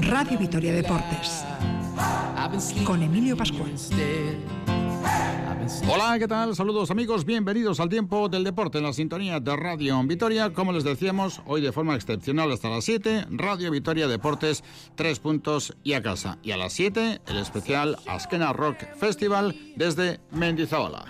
Radio Vitoria Deportes con Emilio Pascual. Hola, ¿qué tal? Saludos amigos, bienvenidos al tiempo del deporte en la sintonía de Radio Vitoria. Como les decíamos, hoy de forma excepcional hasta las 7, Radio Vitoria Deportes, tres puntos y a casa. Y a las 7, el especial Askena Rock Festival desde Mendizábala.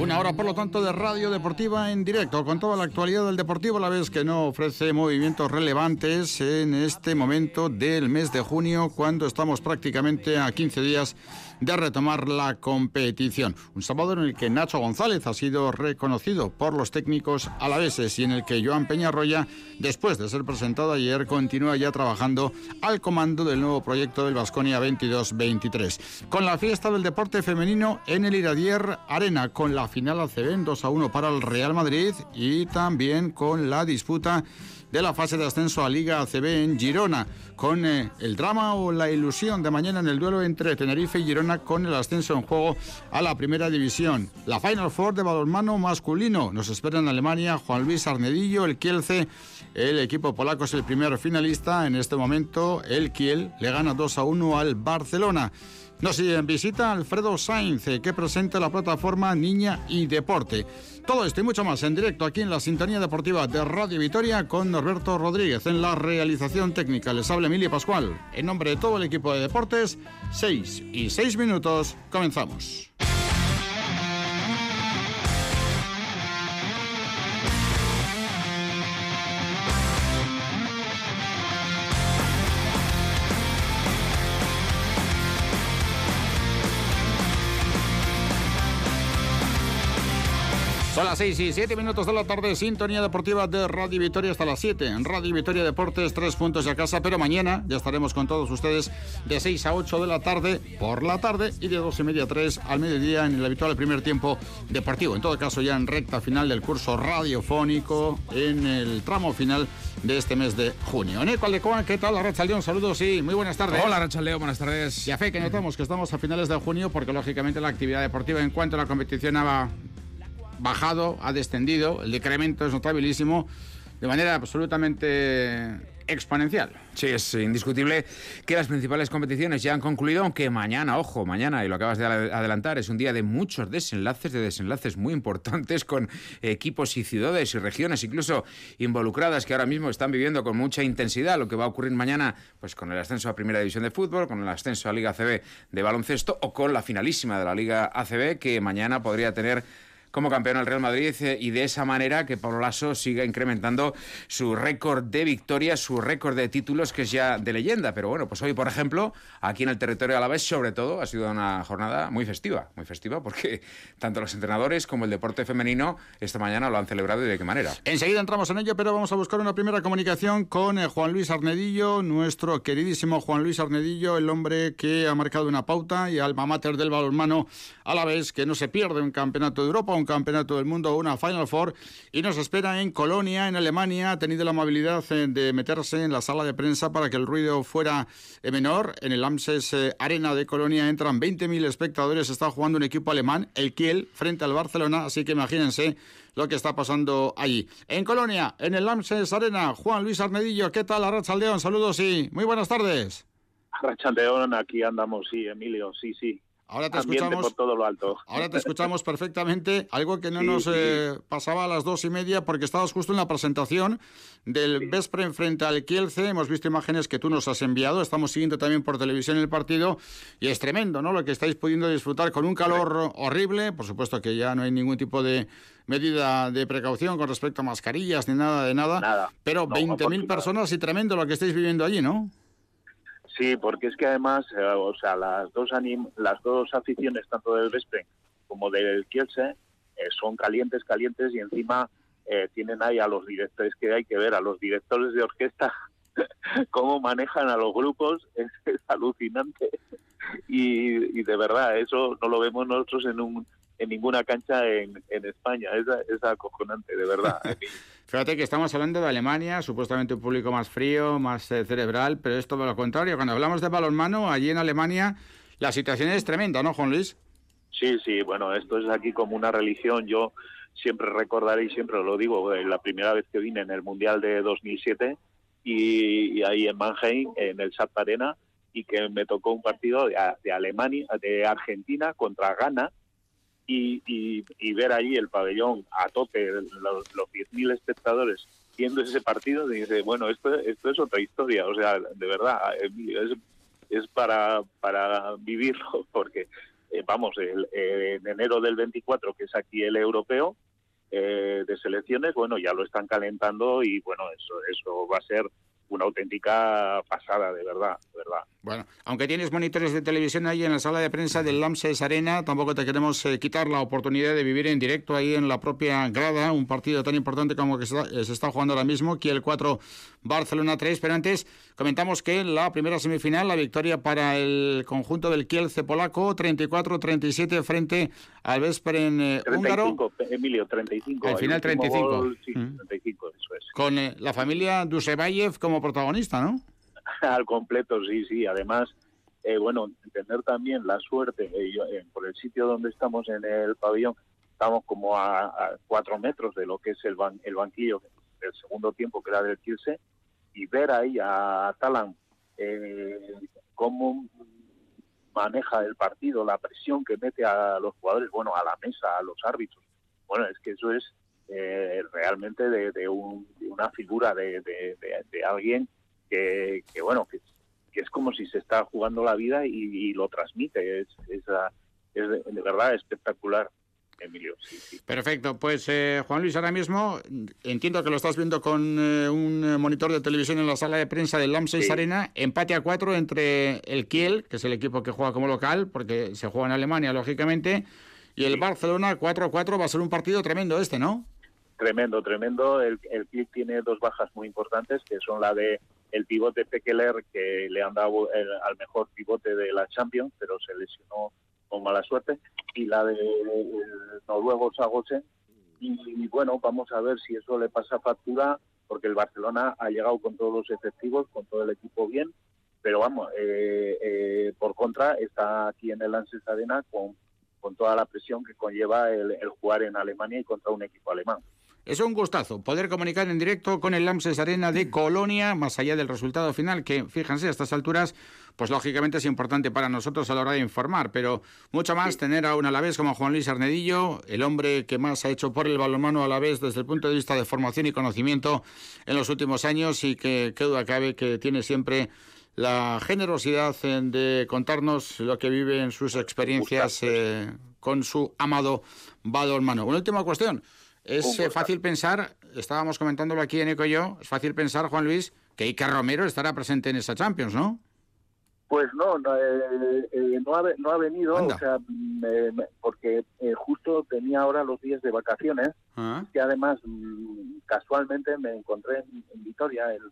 Una hora, por lo tanto, de radio deportiva en directo, con toda la actualidad del deportivo, a la vez que no ofrece movimientos relevantes en este momento del mes de junio, cuando estamos prácticamente a 15 días de retomar la competición. Un sábado en el que Nacho González ha sido reconocido por los técnicos alaveses y en el que Joan Peñarroya, después de ser presentado ayer, continúa ya trabajando al comando del nuevo proyecto del Vasconia 22-23. Con la fiesta del deporte femenino en el Iradier Arena, con la final ACB 2 a 1 para el Real Madrid y también con la disputa de la fase de ascenso a Liga ACB en Girona, con eh, el drama o la ilusión de mañana en el duelo entre Tenerife y Girona con el ascenso en juego a la primera división. La Final Four de balonmano masculino nos espera en Alemania Juan Luis Arnedillo, el Kielce. El equipo polaco es el primer finalista. En este momento, el Kiel le gana 2 a 1 al Barcelona. Nos visita Alfredo Sainz, eh, que presenta la plataforma Niña y Deporte. Todo esto y mucho más en directo aquí en la Sintonía Deportiva de Radio Vitoria con Norberto Rodríguez en la realización técnica. Les habla Emilia Pascual. En nombre de todo el equipo de deportes, 6 y 6 minutos, comenzamos. Son las 6 y 7 minutos de la tarde, sintonía deportiva de Radio Vitoria hasta las 7. En Radio Vitoria Deportes, tres puntos a casa, pero mañana ya estaremos con todos ustedes de 6 a 8 de la tarde por la tarde y de 2 y media a 3 al mediodía en el habitual primer tiempo deportivo. En todo caso, ya en recta final del curso radiofónico, en el tramo final de este mes de junio. Neco Aldecoa, ¿qué tal? Racha León, saludos y muy buenas tardes. Hola Racha León, buenas tardes. Y a fe que notamos que estamos a finales de junio porque lógicamente la actividad deportiva en cuanto a la competición bajado, ha descendido, el decremento es notabilísimo de manera absolutamente exponencial. Sí, es indiscutible que las principales competiciones ya han concluido, aunque mañana, ojo, mañana, y lo acabas de adelantar, es un día de muchos desenlaces, de desenlaces muy importantes con equipos y ciudades y regiones incluso involucradas que ahora mismo están viviendo con mucha intensidad lo que va a ocurrir mañana pues con el ascenso a Primera División de Fútbol, con el ascenso a Liga ACB de baloncesto o con la finalísima de la Liga ACB que mañana podría tener como campeón el Real Madrid eh, y de esa manera que Pablo Lasso siga incrementando su récord de victorias, su récord de títulos que es ya de leyenda. Pero bueno, pues hoy, por ejemplo, aquí en el territorio de Alavés, sobre todo, ha sido una jornada muy festiva, muy festiva porque tanto los entrenadores como el deporte femenino esta mañana lo han celebrado y de qué manera. Enseguida entramos en ello, pero vamos a buscar una primera comunicación con eh, Juan Luis Arnedillo, nuestro queridísimo Juan Luis Arnedillo, el hombre que ha marcado una pauta y alma mater del balonmano a la vez que no se pierde un campeonato de Europa, un campeonato del mundo, una Final Four, y nos espera en Colonia, en Alemania. Ha tenido la amabilidad eh, de meterse en la sala de prensa para que el ruido fuera eh, menor. En el AMSES eh, Arena de Colonia entran 20.000 espectadores. Está jugando un equipo alemán, el Kiel, frente al Barcelona, así que imagínense lo que está pasando allí. En Colonia, en el AMSES Arena, Juan Luis Arnedillo, ¿qué tal? Arrachaldeón, saludos y muy buenas tardes. Arrachaldeón, aquí andamos, sí, Emilio, sí, sí. Ahora te escuchamos. todo lo alto. Ahora te escuchamos perfectamente. Algo que no nos eh, pasaba a las dos y media porque estabas justo en la presentación del Vespre frente al Kielce. Hemos visto imágenes que tú nos has enviado. Estamos siguiendo también por televisión el partido y es tremendo, ¿no? Lo que estáis pudiendo disfrutar con un calor horrible. Por supuesto que ya no hay ningún tipo de medida de precaución con respecto a mascarillas ni nada de nada. Nada. Pero 20.000 personas y tremendo lo que estáis viviendo allí, ¿no? Sí, porque es que además, eh, o sea, las dos las dos aficiones, tanto del Vespre como del Kielce, eh, son calientes, calientes y encima eh, tienen ahí a los directores que hay que ver, a los directores de orquesta, cómo manejan a los grupos, es, alucinante. Y, de verdad, eso no lo vemos nosotros en un en ninguna cancha en, en España. Es, es acojonante, de verdad. Fíjate que estamos hablando de Alemania, supuestamente un público más frío, más eh, cerebral, pero es todo lo contrario. Cuando hablamos de balonmano, allí en Alemania la situación es tremenda, ¿no, Juan Luis? Sí, sí, bueno, esto es aquí como una religión. Yo siempre recordaré y siempre lo digo, eh, la primera vez que vine en el Mundial de 2007 y, ahí en Mannheim, en el SAP Arena, y que me tocó un partido de, Alemania, de Argentina contra Ghana, y, y, ver allí el pabellón a tope, los, los 10.000 espectadores viendo ese partido, dice, bueno, esto, esto es otra historia, o sea, de verdad, es, es para, para vivirlo, porque, eh, vamos, el, en enero del 24, que es aquí el europeo, eh, de selecciones, bueno, ya lo están calentando y bueno, eso, eso va a ser una auténtica pasada, de verdad, de verdad. Bueno, aunque tienes monitores de televisión ahí en la sala de prensa del LAMSES Arena, tampoco te queremos eh, quitar la oportunidad de vivir en directo ahí en la propia grada, un partido tan importante como que se está, se está jugando ahora mismo, que el 4 Barcelona 3, pero antes comentamos que la primera semifinal, la victoria para el conjunto del Kielce polaco, 34-37 frente al Vesperen eh, 35, húngaro. Emilio, 35. Al final 35. sí, 35, eso es. Con eh, la familia Dusevayev como protagonista, ¿no? Al completo, sí, sí. Además, eh, bueno, tener también la suerte, eh, eh, por el sitio donde estamos en el pabellón, estamos como a, cuatro metros de lo que es el, el banquillo del segundo tiempo, que era del Kielce, y ver ahí a Talan cómo maneja el partido, la presión que mete a los jugadores, bueno, a la mesa, a los árbitros. Bueno, es que eso es realmente de, una figura de, alguien que, bueno, que, es como si se está jugando la vida y, lo transmite. Es, es, de, verdad espectacular. Emilio. Perfecto, pues eh, Juan Luis, ahora mismo entiendo que lo estás viendo con eh, un monitor de televisión en la sala de prensa del LAM6 Arena, empate a cuatro entre el Kiel, que es el equipo que juega como local, porque se juega en Alemania, lógicamente, y el Barcelona 4 a 4 va a ser un partido tremendo este, ¿no? Tremendo, tremendo. El, el Kiel tiene dos bajas muy importantes, que son la de el pivote Pekeler, que le han dado al mejor pivote de la Champions, pero se lesionó con mala suerte, y la de noruego Sagosen. Y, bueno, vamos a ver si eso le pasa factura, porque el Barcelona ha llegado con todos los efectivos, con todo el equipo bien, pero vamos, eh, eh, por contra está aquí en el Lances Arena con, con toda la presión que conlleva el jugar en Alemania y contra un equipo alemán. Es un gustazo poder comunicar en directo con el LAMSES Arena de Colonia, más allá del resultado final, que fíjense, a estas alturas, pues lógicamente es importante para nosotros a la hora de informar, pero mucho más tener a un alavés como Juan Luis Arnedillo, el hombre que más ha hecho por el balonmano alavés desde el punto de vista de formación y conocimiento en los últimos años y que qué duda cabe que tiene siempre la generosidad de contarnos lo que vive en sus experiencias eh, con su amado balonmano. Una última cuestión. Es eh, fácil pensar, estábamos comentándolo aquí en Eco y yo, es fácil pensar, Juan Luis, que Iker Romero estará presente en esa Champions, ¿no? Pues no, no, eh, eh, ha, venido, o sea, porque justo tenía ahora los días de vacaciones, ah. que además mm, casualmente me encontré en, en Vitoria el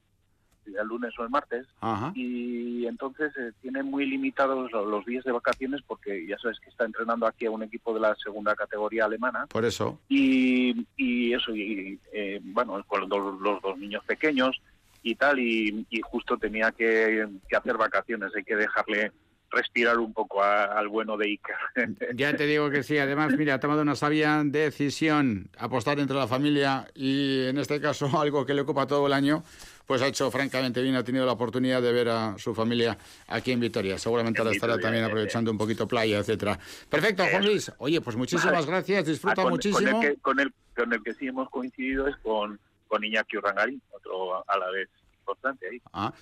el lunes o el martes, y entonces eh, tiene muy limitados los días de vacaciones porque ya sabes que está entrenando aquí a un equipo de la segunda categoría alemana. Por eso. Y, y eso, y eh, bueno, con los, dos niños pequeños y tal, y, justo tenía que, hacer vacaciones, hay que dejarle respirar un poco al bueno de Iker. Ya te digo que sí, además, mira, ha tomado una sabia decisión, apostar entre la familia y en este caso algo que le ocupa todo el año, pues ha hecho francamente bien, ha tenido la oportunidad de ver a su familia aquí en Vitoria. Seguramente ahora estará también aprovechando un poquito playa, etcétera. Perfecto, Juan Luis. Oye, pues muchísimas gracias, disfruta ah, muchísimo. Con el, que, con, el, con el que sí hemos coincidido es con, con Iñaki Urrangarín, otro a la vez importante ahí. Ah,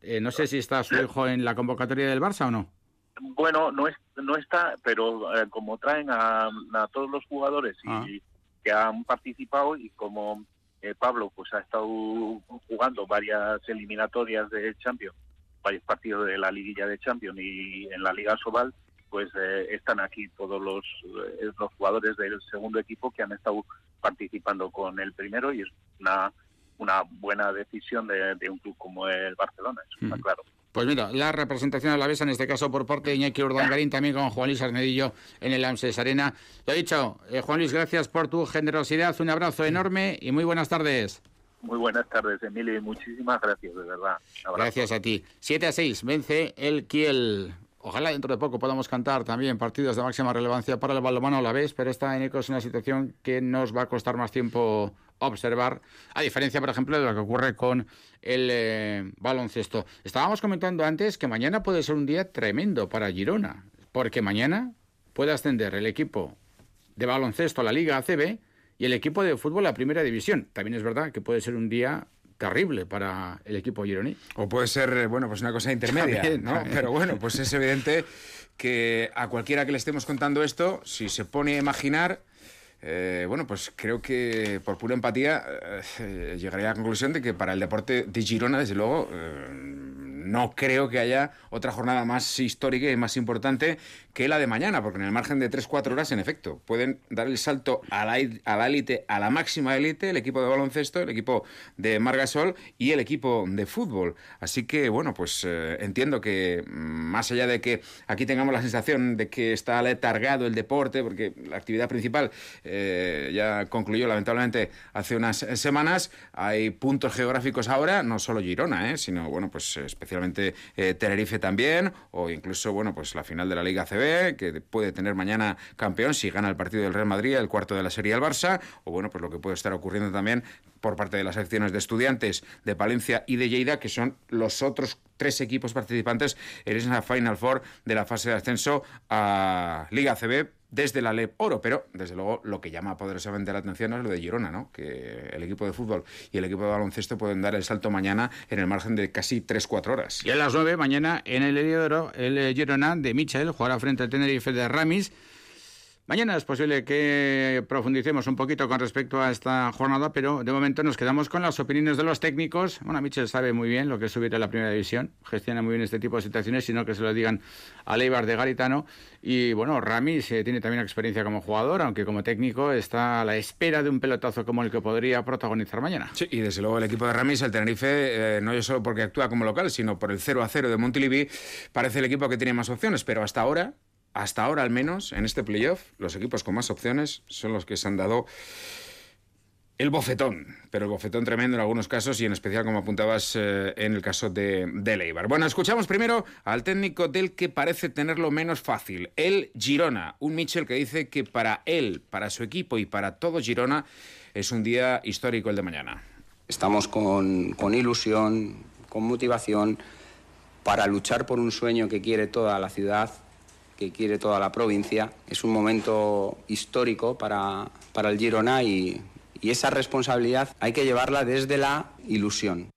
eh, no sé si está su hijo en la convocatoria del Barça o no. Bueno, no, es, no está, pero eh, como traen a, todos los jugadores y ah. que han participado y como eh, Pablo pues ha estado jugando varias eliminatorias de Champions, varios partidos de la liguilla de Champions y en la Liga Sobal, pues eh, están aquí todos los, eh, los jugadores del segundo equipo que han estado participando con el primero y es una, una buena decisión de, un club como el Barcelona, eso está claro. Pues mira, la representación a la vez, en este caso por parte de Iñaki Urdangarín, también con Juan Luis Arnedillo en el AMSES Arena. Lo dicho, eh, Juan Luis, gracias por tu generosidad, un abrazo enorme y muy buenas tardes. Muy buenas tardes, Emilio, y muchísimas gracias, de verdad. Gracias a ti. 7 a 6, vence el Kiel. Ojalá dentro de poco podamos cantar también partidos de máxima relevancia para el balonmano a la vez, pero esta en es una situación que nos va a costar más tiempo observar, a diferencia, por ejemplo, de lo que ocurre con el eh, baloncesto. Estábamos comentando antes que mañana puede ser un día tremendo para Girona, porque mañana puede ascender el equipo de baloncesto a la Liga ACB y el equipo de fútbol a la Primera División. También es verdad que puede ser un día terrible para el equipo gironí. O puede ser, eh, bueno, pues una cosa intermedia, ¿no? Pero bueno, pues es evidente que a cualquiera que le estemos contando esto, si se pone a imaginar, eh, bueno, pues creo que por pura empatía eh, llegaría a la conclusión de que para el deporte de Girona, desde luego, no creo que haya otra jornada más histórica y más importante que la de mañana, porque en el margen de 3-4 horas, en efecto, pueden dar el salto a la, élite, a la máxima élite, el equipo de baloncesto, el equipo de Margasol y el equipo de fútbol. Así que, bueno, pues eh, entiendo que mm, más allá de que aquí tengamos la sensación de que está letargado el deporte, porque la actividad principal eh, ya concluyó lamentablemente hace unas semanas, hay puntos geográficos ahora, no solo Girona, eh, sino, bueno, pues especialmente Tenerife también, o incluso, bueno, pues la final de la Liga CB que puede tener mañana campeón si gana el partido del Real Madrid, el cuarto de la Serie al Barça, o bueno, pues lo que puede estar ocurriendo también por parte de las secciones de estudiantes de Palencia y de Lleida, que son los otros tres equipos participantes en esa Final Four de la fase de ascenso a Liga CB desde la LEP Oro, pero desde luego lo que llama poderosamente la atención es lo de Girona, ¿no? que el equipo de fútbol y el equipo de baloncesto pueden dar el salto mañana en el margen de casi 3-4 horas. Y a las 9 mañana en el Heliodoro, el eh, Girona de Michel jugará frente al Tenerife de Ramis Mañana es posible que profundicemos un poquito con respecto a esta jornada, pero de momento nos quedamos con las opiniones de los técnicos. Bueno, Michel sabe muy bien lo que es subir a la primera división, gestiona muy bien este tipo de situaciones, sino que se lo digan a Leibar de Garitano. Y bueno, Ramis tiene también experiencia como jugador, aunque como técnico está a la espera de un pelotazo como el que podría protagonizar mañana. Sí, y desde luego el equipo de Ramis, el Tenerife, eh, no solo porque actúa como local, sino por el 0 a 0 de Montilivi, parece el equipo que tiene más opciones, pero hasta ahora hasta ahora al menos, en este playoff, los equipos con más opciones son los que se han dado el bofetón, pero el bofetón tremendo en algunos casos y en especial, como apuntabas, eh, en el caso de, de Leibar. Bueno, escuchamos primero al técnico del que parece tenerlo menos fácil, el Girona. Un Mitchell que dice que para él, para su equipo y para todo Girona es un día histórico el de mañana. Estamos con ilusión, con motivación para luchar por un sueño que quiere toda la ciudad que quiere toda la provincia. Es un momento histórico para, para el Girona y, y esa responsabilidad hay que llevarla desde la ilusión.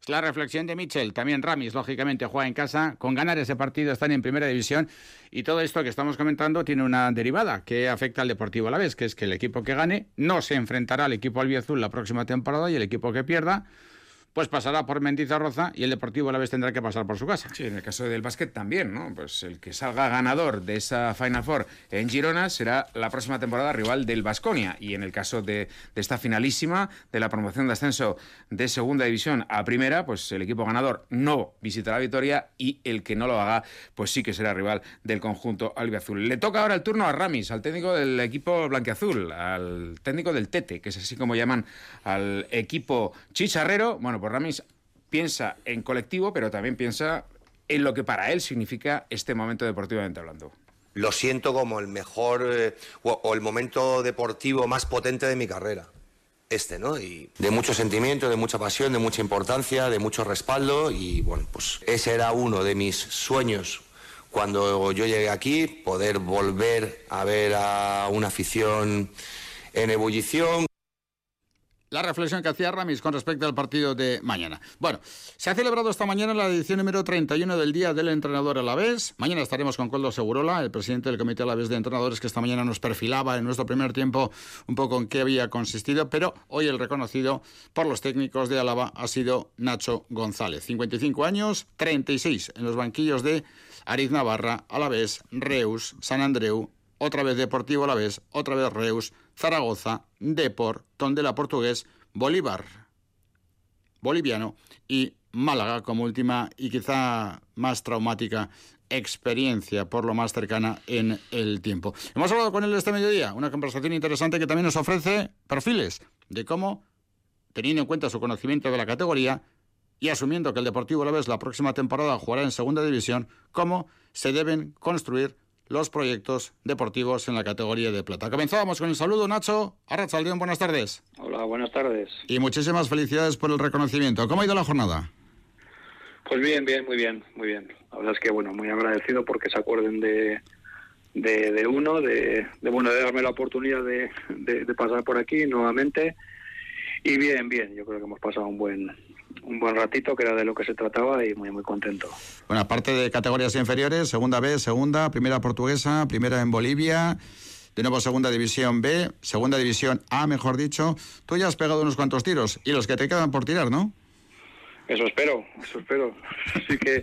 Es la reflexión de Michel. También Ramis, lógicamente, juega en casa. Con ganar ese partido están en primera división. Y todo esto que estamos comentando tiene una derivada que afecta al Deportivo a la vez, que es que el equipo que gane no se enfrentará al equipo albiazul la próxima temporada y el equipo que pierda pues pasará por Mendizorroza y el Deportivo a la vez tendrá que pasar por su casa. Sí, en el caso del básquet también, ¿no? Pues el que salga ganador de esa Final Four en Girona será la próxima temporada rival del Basconia. Y en el caso de, esta finalísima de la promoción de ascenso de segunda división a primera, pues el equipo ganador no visitará Vitoria y el que no lo haga, pues sí que será rival del conjunto albiazul. Le toca ahora el turno a Ramis, al técnico del equipo blanquiazul, al técnico del Tete, que es así como llaman al equipo chicharrero. Bueno, pues Ramis piensa en colectivo, pero también piensa en lo que para él significa este momento deportivamente hablando. Lo siento como el mejor eh, o, el momento deportivo más potente de mi carrera. Este, ¿no? Y de mucho sentimiento, de mucha pasión, de mucha importancia, de mucho respaldo y bueno, pues ese era uno de mis sueños cuando yo llegué aquí, poder volver a ver a una afición en ebullición, la reflexión que hacía Ramis con respecto al partido de mañana. Bueno, se ha celebrado esta mañana la edición número 31 del Día del Entrenador a la vez. Mañana estaremos con Coldo Segurola, el presidente del Comité a la vez de Entrenadores, que esta mañana nos perfilaba en nuestro primer tiempo un poco en qué había consistido, pero hoy el reconocido por los técnicos de Álava ha sido Nacho González. 55 años, 36 en los banquillos de Ariz Navarra, Alavés, Reus, San Andreu, otra vez Deportivo Alavés, otra vez Reus, Zaragoza, Depor, Tondela Portugués, Bolívar, boliviano y Málaga como última y quizá más traumática experiencia por lo más cercana en el tiempo. Hemos hablado con él este mediodía, una conversación interesante que también nos ofrece perfiles de cómo, teniendo en cuenta su conocimiento de la categoría, y asumiendo que el Deportivo Alavés la próxima temporada jugará en segunda división, cómo se deben construir los proyectos deportivos en la categoría de plata. Comenzábamos con el saludo, Nacho. Arrachaldeón, buenas tardes. Hola, buenas tardes. Y muchísimas felicidades por el reconocimiento. ¿Cómo ha ido la jornada? Pues bien, bien, muy bien, muy bien. La verdad es que, bueno, muy agradecido porque se acuerden de, de, uno, de, de, bueno, de darme la oportunidad de, de pasar por aquí nuevamente. Y bien, bien, yo creo que hemos pasado un buen, un buen ratito, que era de lo que se trataba y muy, muy contento. Bueno, aparte de categorías inferiores, segunda B, segunda, primera portuguesa, primera en Bolivia, de nuevo segunda división B, segunda división A, mejor dicho, tú ya has pegado unos cuantos tiros y los que te quedan por tirar, ¿no? Eso espero, eso espero. Así que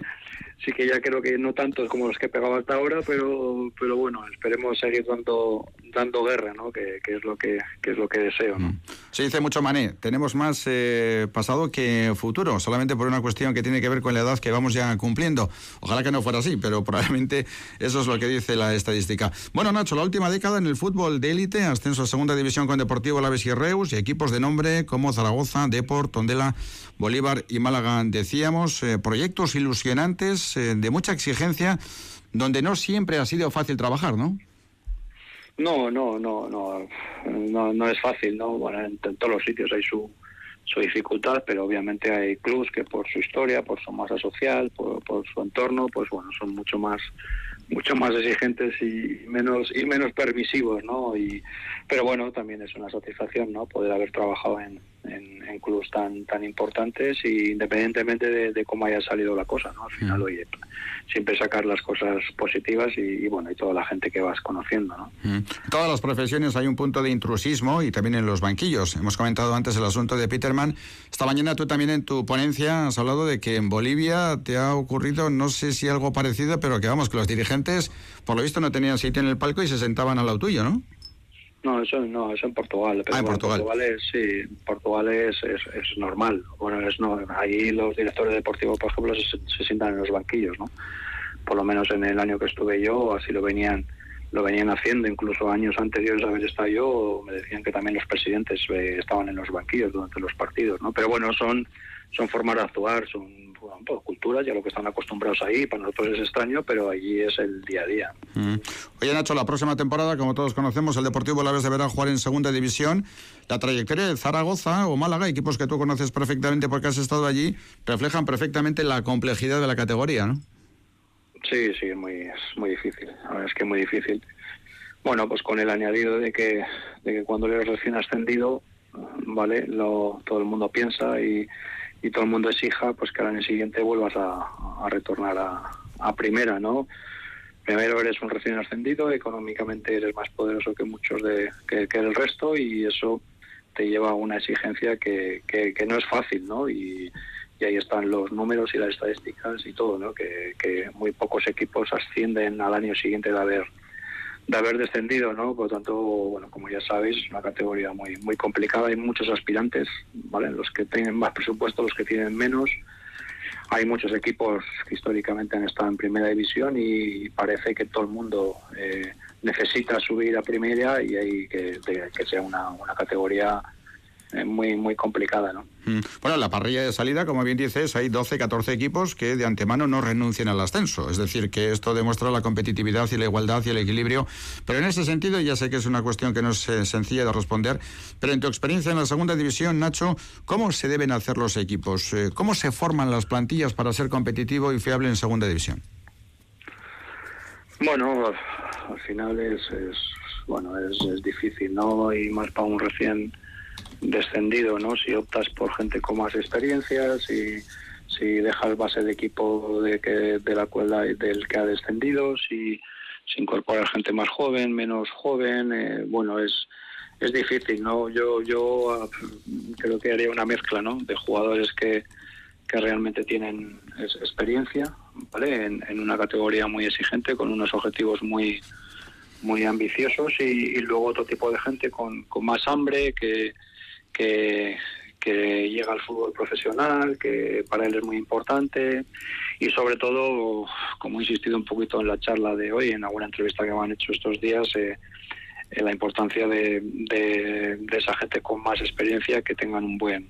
sí que ya creo que no tantos como los que he pegado hasta ahora, pero pero bueno, esperemos seguir dando dando guerra, ¿no? Que, es lo que, es lo que deseo, ¿no? Mm. Se dice mucho Mané, tenemos más eh, pasado que futuro, solamente por una cuestión que tiene que ver con la edad que vamos ya cumpliendo. Ojalá que no fuera así, pero probablemente eso es lo que dice la estadística. Bueno, Nacho, la última década en el fútbol de élite, ascenso a segunda división con Deportivo Laves y Reus y equipos de nombre como Zaragoza, Deport, Tondela, Bolívar y Málaga. Decíamos, eh, proyectos ilusionantes eh, de mucha exigencia donde no siempre ha sido fácil trabajar, ¿no? No, no, no, no, no, no es fácil, ¿no? Bueno, en, todos los sitios hay su, su dificultad, pero obviamente hay clubs que por su historia, por su masa social, por, por su entorno, pues bueno, son mucho más mucho más exigentes y menos y menos permisivos, ¿no? Y, pero bueno, también es una satisfacción, ¿no? Poder haber trabajado en, en, clubes tan tan importantes y independientemente de, cómo haya salido la cosa, ¿no? Al final, mm. oye, siempre sacar las cosas positivas y, bueno, y toda la gente que vas conociendo, ¿no? Mm. En todas las profesiones hay un punto de intrusismo y también en los banquillos. Hemos comentado antes el asunto de Peterman. Esta mañana tú también en tu ponencia has hablado de que en Bolivia te ha ocurrido, no sé si algo parecido, pero que vamos, que los dirigentes por lo visto, no tenían sitio en el palco y se sentaban al lado tuyo, ¿no? No, eso no, eso en Portugal. ah, en Portugal. es, sí, Portugal es, es, normal. Bueno, es no, allí los directores deportivos, por ejemplo, se, sientan en los banquillos, ¿no? Por lo menos en el año que estuve yo, así lo venían lo venían haciendo, incluso años anteriores a haber estado yo, me decían que también los presidentes eh, estaban en los banquillos durante los partidos, ¿no? Pero bueno, son son formas de actuar, son bueno, culturas, ya lo que están acostumbrados ahí, para nosotros es extraño, pero allí es el día a día. Mm. Oye, Nacho, la próxima temporada, como todos conocemos, el Deportivo la vez deberá jugar en segunda división. La trayectoria de Zaragoza o Málaga, equipos que tú conoces perfectamente porque has estado allí, reflejan perfectamente la complejidad de la categoría, ¿no? Sí, sí, es muy, es muy difícil. es que es muy difícil. Bueno, pues con el añadido de que, de que cuando eres recién ascendido, ¿vale? Lo, todo el mundo piensa y y todo el mundo exija pues que al año siguiente vuelvas a, retornar a, primera, ¿no? Primero eres un recién ascendido, económicamente eres más poderoso que muchos de que, el resto y eso te lleva a una exigencia que, que, no es fácil, ¿no? Y, ahí están los números y las estadísticas y todo, ¿no? Que muy pocos equipos ascienden al año siguiente de haber de haber descendido, ¿no? Por lo tanto, bueno, como ya sabéis, es una categoría muy muy complicada, hay muchos aspirantes, ¿vale? Los que tienen más presupuesto, los que tienen menos. Hay muchos equipos que históricamente han estado en primera división y parece que todo el mundo eh, necesita subir a primera y hay que, que sea una, una categoría muy, muy complicada, ¿no? Mm. Bueno, la parrilla de salida, como bien dices, hay 12, 14 equipos que de antemano no renuncian al ascenso. Es decir, que esto demuestra la competitividad y la igualdad y el equilibrio. Pero en ese sentido, ya sé que es una cuestión que no es eh, sencilla de responder, pero en tu experiencia en la segunda división, Nacho, ¿cómo se deben hacer los equipos? Eh, ¿Cómo se forman las plantillas para ser competitivo y fiable en segunda división? Bueno, al final es, bueno es, es difícil, ¿no? Y más para un recién descendido, ¿no? Si optas por gente con más experiencias, si, si dejas base de equipo de que de la cual del que ha descendido, si, si incorporas gente más joven, menos joven, eh, bueno, es es difícil, ¿no? Yo yo ah, creo que haría una mezcla, ¿no? De jugadores que, que realmente tienen experiencia, ¿vale? En, en, una categoría muy exigente, con unos objetivos muy muy ambiciosos y, y luego otro tipo de gente con, con más hambre que que, llega al fútbol profesional, que para él es muy importante y sobre todo, como he insistido un poquito en la charla de hoy, en alguna entrevista que me han hecho estos días, eh, la importancia de, esa gente con más experiencia que tengan un buen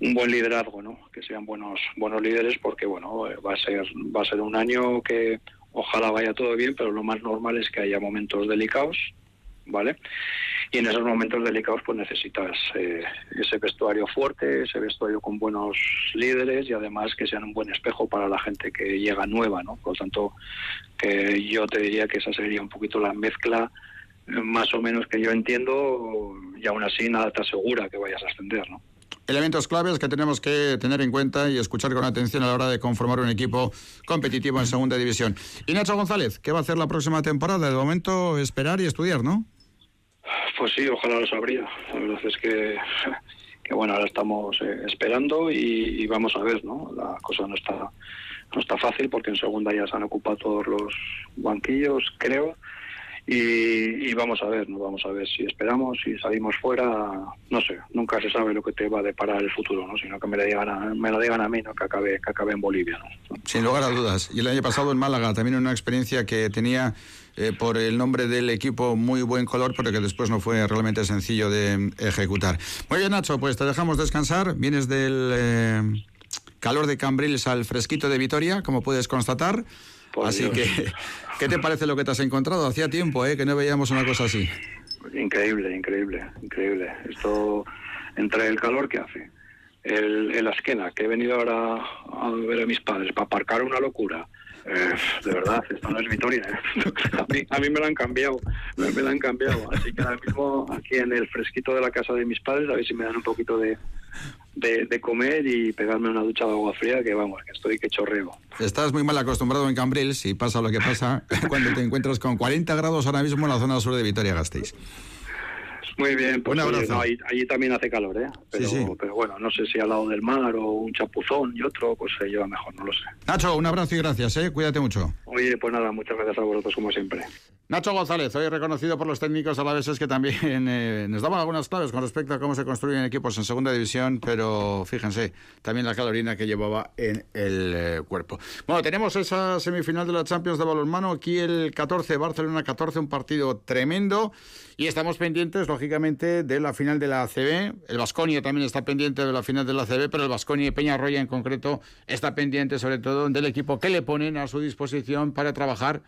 un buen liderazgo, ¿no? Que sean buenos buenos líderes porque bueno, va a ser va a ser un año que ojalá vaya todo bien, pero lo más normal es que haya momentos delicados, ¿vale? Y en esos momentos delicados pues necesitas eh, ese vestuario fuerte, ese vestuario con buenos líderes y además que sean un buen espejo para la gente que llega nueva, ¿no? Por lo tanto, que yo te diría que esa sería un poquito la mezcla eh, más o menos que yo entiendo y aún así nada te asegura que vayas a ascender, ¿no? elementos claves que tenemos que tener en cuenta y escuchar con atención a la hora de conformar un equipo competitivo en segunda división. Y Nacho González, ¿qué va a hacer la próxima temporada? De momento, esperar y estudiar, ¿no? Pues sí, ojalá lo sabría. La verdad es que, que bueno, ahora estamos eh, esperando y, vamos a ver, ¿no? La cosa no está, no está fácil porque en segunda ya se han ocupado todos los banquillos, creo. Y, vamos a ver, ¿no? vamos a ver si esperamos, si salimos fuera, no sé, nunca se sabe lo que te va a deparar el futuro, ¿no? sino que me lo digan a, me lo digan a mí, ¿no? que, acabe, que acabe en Bolivia. ¿no? Sin lugar a dudas. Y el año pasado en Málaga también una experiencia que tenía eh, por el nombre del equipo muy buen color, pero que después no fue realmente sencillo de ejecutar. Muy bien, Nacho, pues te dejamos descansar. Vienes del eh, calor de Cambrils al fresquito de Vitoria, como puedes constatar. Así que, ¿qué te parece lo que te has encontrado? Hacía tiempo ¿eh? que no veíamos una cosa así. Increíble, increíble, increíble. Esto, entre el calor que hace, el, el esquena, que he venido ahora a ver a mis padres para aparcar una locura, eh, de verdad, esto no es Vitoria. ¿eh? A, mí, a mí me lo han cambiado, me, lo han cambiado. Así que ahora mismo aquí en el fresquito de la casa de mis padres, a ver si me dan un poquito de, de, comer y pegarme una ducha de agua fría, que vamos, que estoy que chorreo. Estás muy mal acostumbrado en Cambrils y pasa lo que pasa cuando te encuentras con 40 grados ahora mismo en la zona sur de Vitoria-Gasteiz. Muy bien, pues allí, también hace calor, ¿eh? Pero, pero bueno, no sé si al lado del mar o un chapuzón y otro, pues se lleva mejor, no lo sé. Nacho, un abrazo y gracias, ¿eh? Cuídate mucho. Oye, pues nada, muchas gracias a vosotros como siempre. Nacho González, hoy reconocido por los técnicos a la vez es que también eh, nos daban algunas claves con respecto a cómo se construyen equipos en segunda división, pero fíjense, también la calorina que llevaba en el eh, cuerpo. Bueno, tenemos esa semifinal de la Champions de balonmano, aquí el 14, Barcelona 14, un partido tremendo, y estamos pendientes, lógicamente, de la final de la ACB. El Vasconia también está pendiente de la final de la ACB, pero el Vasconia y Peñarroya en concreto está pendiente sobre todo del equipo que le ponen a su disposición para trabajar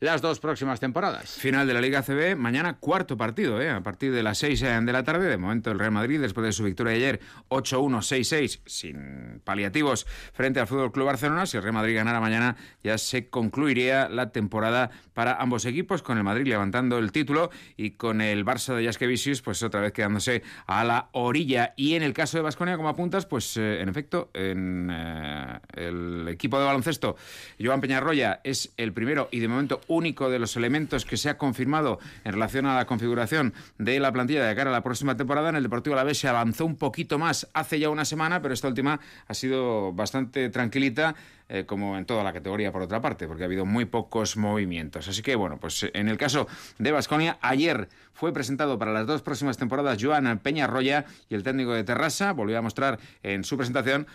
las dos próximas temporadas. Final de la Liga CB, mañana cuarto partido, ¿eh? a partir de las 6 de la tarde. De momento el Real Madrid, después de su victoria ayer 8-1, 6-6, sin paliativos frente al Fútbol Club Barcelona. Si el Real Madrid ganara mañana, ya se concluiría la temporada para ambos equipos, con el Madrid levantando el título y con el Barça de Jaskevicius, pues otra vez quedándose a la orilla. Y en el caso de Vasconia, como apuntas, pues eh, en efecto, en eh, el equipo de baloncesto, Joan Peñarroya es el primero y de momento único de los elementos que se ha confirmado en relación a la configuración de la plantilla de cara a la próxima temporada. En el Deportivo La Vez se avanzó un poquito más hace ya una semana, pero esta última ha sido bastante tranquilita. Eh, como en toda la categoría por otra parte, porque ha habido muy pocos movimientos. Así que bueno, pues en el caso de Vasconia, ayer fue presentado para las dos próximas temporadas Joan Peñarroya y el técnico de Terrassa volvió a mostrar en su presentación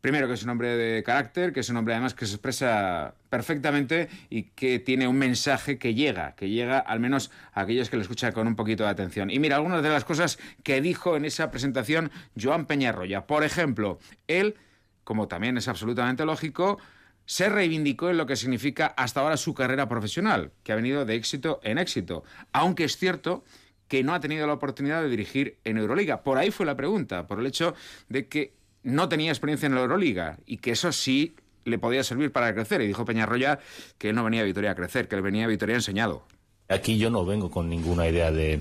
Primero que es un hombre de carácter, que es un hombre además que se expresa perfectamente y que tiene un mensaje que llega, que llega al menos a aquellos que le escuchan con un poquito de atención. Y mira, algunas de las cosas que dijo en esa presentación Joan Peñarroya. Por ejemplo, él, como también es absolutamente lógico, se reivindicó en lo que significa hasta ahora su carrera profesional, que ha venido de éxito en éxito. Aunque es cierto que no ha tenido la oportunidad de dirigir en Euroliga. Por ahí fue la pregunta, por el hecho de que no tenía experiencia en la Euroliga y que eso sí le podía servir para crecer. Y dijo Peñarroya que él no venía a Vitoria a crecer, que él venía a Vitoria enseñado. Aquí yo no vengo con ninguna idea de,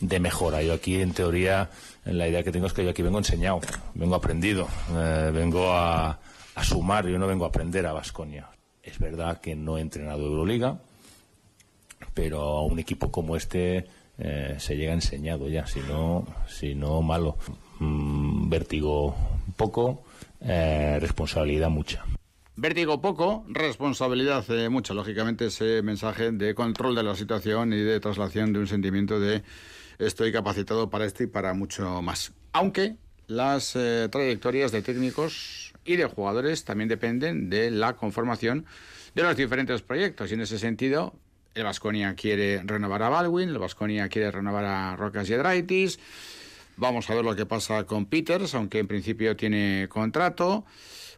de mejora. Yo aquí, en teoría, la idea que tengo es que yo aquí vengo enseñado, vengo aprendido, eh, vengo a, a, sumar, yo no vengo a aprender a Vasconia. Es verdad que no he entrenado Euroliga, pero a un equipo como este eh, se llega enseñado ya, si no, malo. Mm, vértigo poco, eh, responsabilidad mucha. Vértigo poco, responsabilidad eh, mucha. Lógicamente ese mensaje de control de la situación y de traslación de un sentimiento de estoy capacitado para esto y para mucho más. Aunque las trayectorias de técnicos y de jugadores también dependen de la conformación de los diferentes proyectos. Y en ese sentido, el Vasconia quiere renovar a Baldwin, el Vasconia quiere renovar a Rocas y Edraitis. Vamos a ver lo que pasa con Peters, aunque en principio tiene contrato.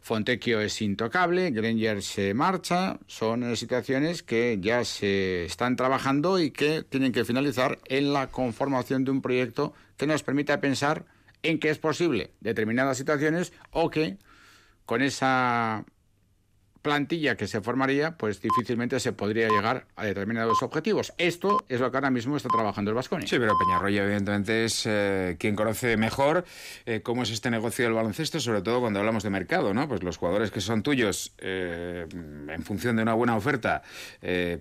Fontecchio es intocable, Granger se marcha, son situaciones que ya se están trabajando y que tienen que finalizar en la conformación de un proyecto que nos permita pensar en que es posible determinadas situaciones o que con esa plantilla que se formaría, pues difícilmente se podría llegar a determinados objetivos. Esto es lo que ahora mismo está trabajando el Vasconia. Sí, pero Peñarroya evidentemente es eh, quien conoce mejor eh, cómo es este negocio del baloncesto, sobre todo cuando hablamos de mercado, ¿no? Pues los jugadores que son tuyos eh, en función de una buena oferta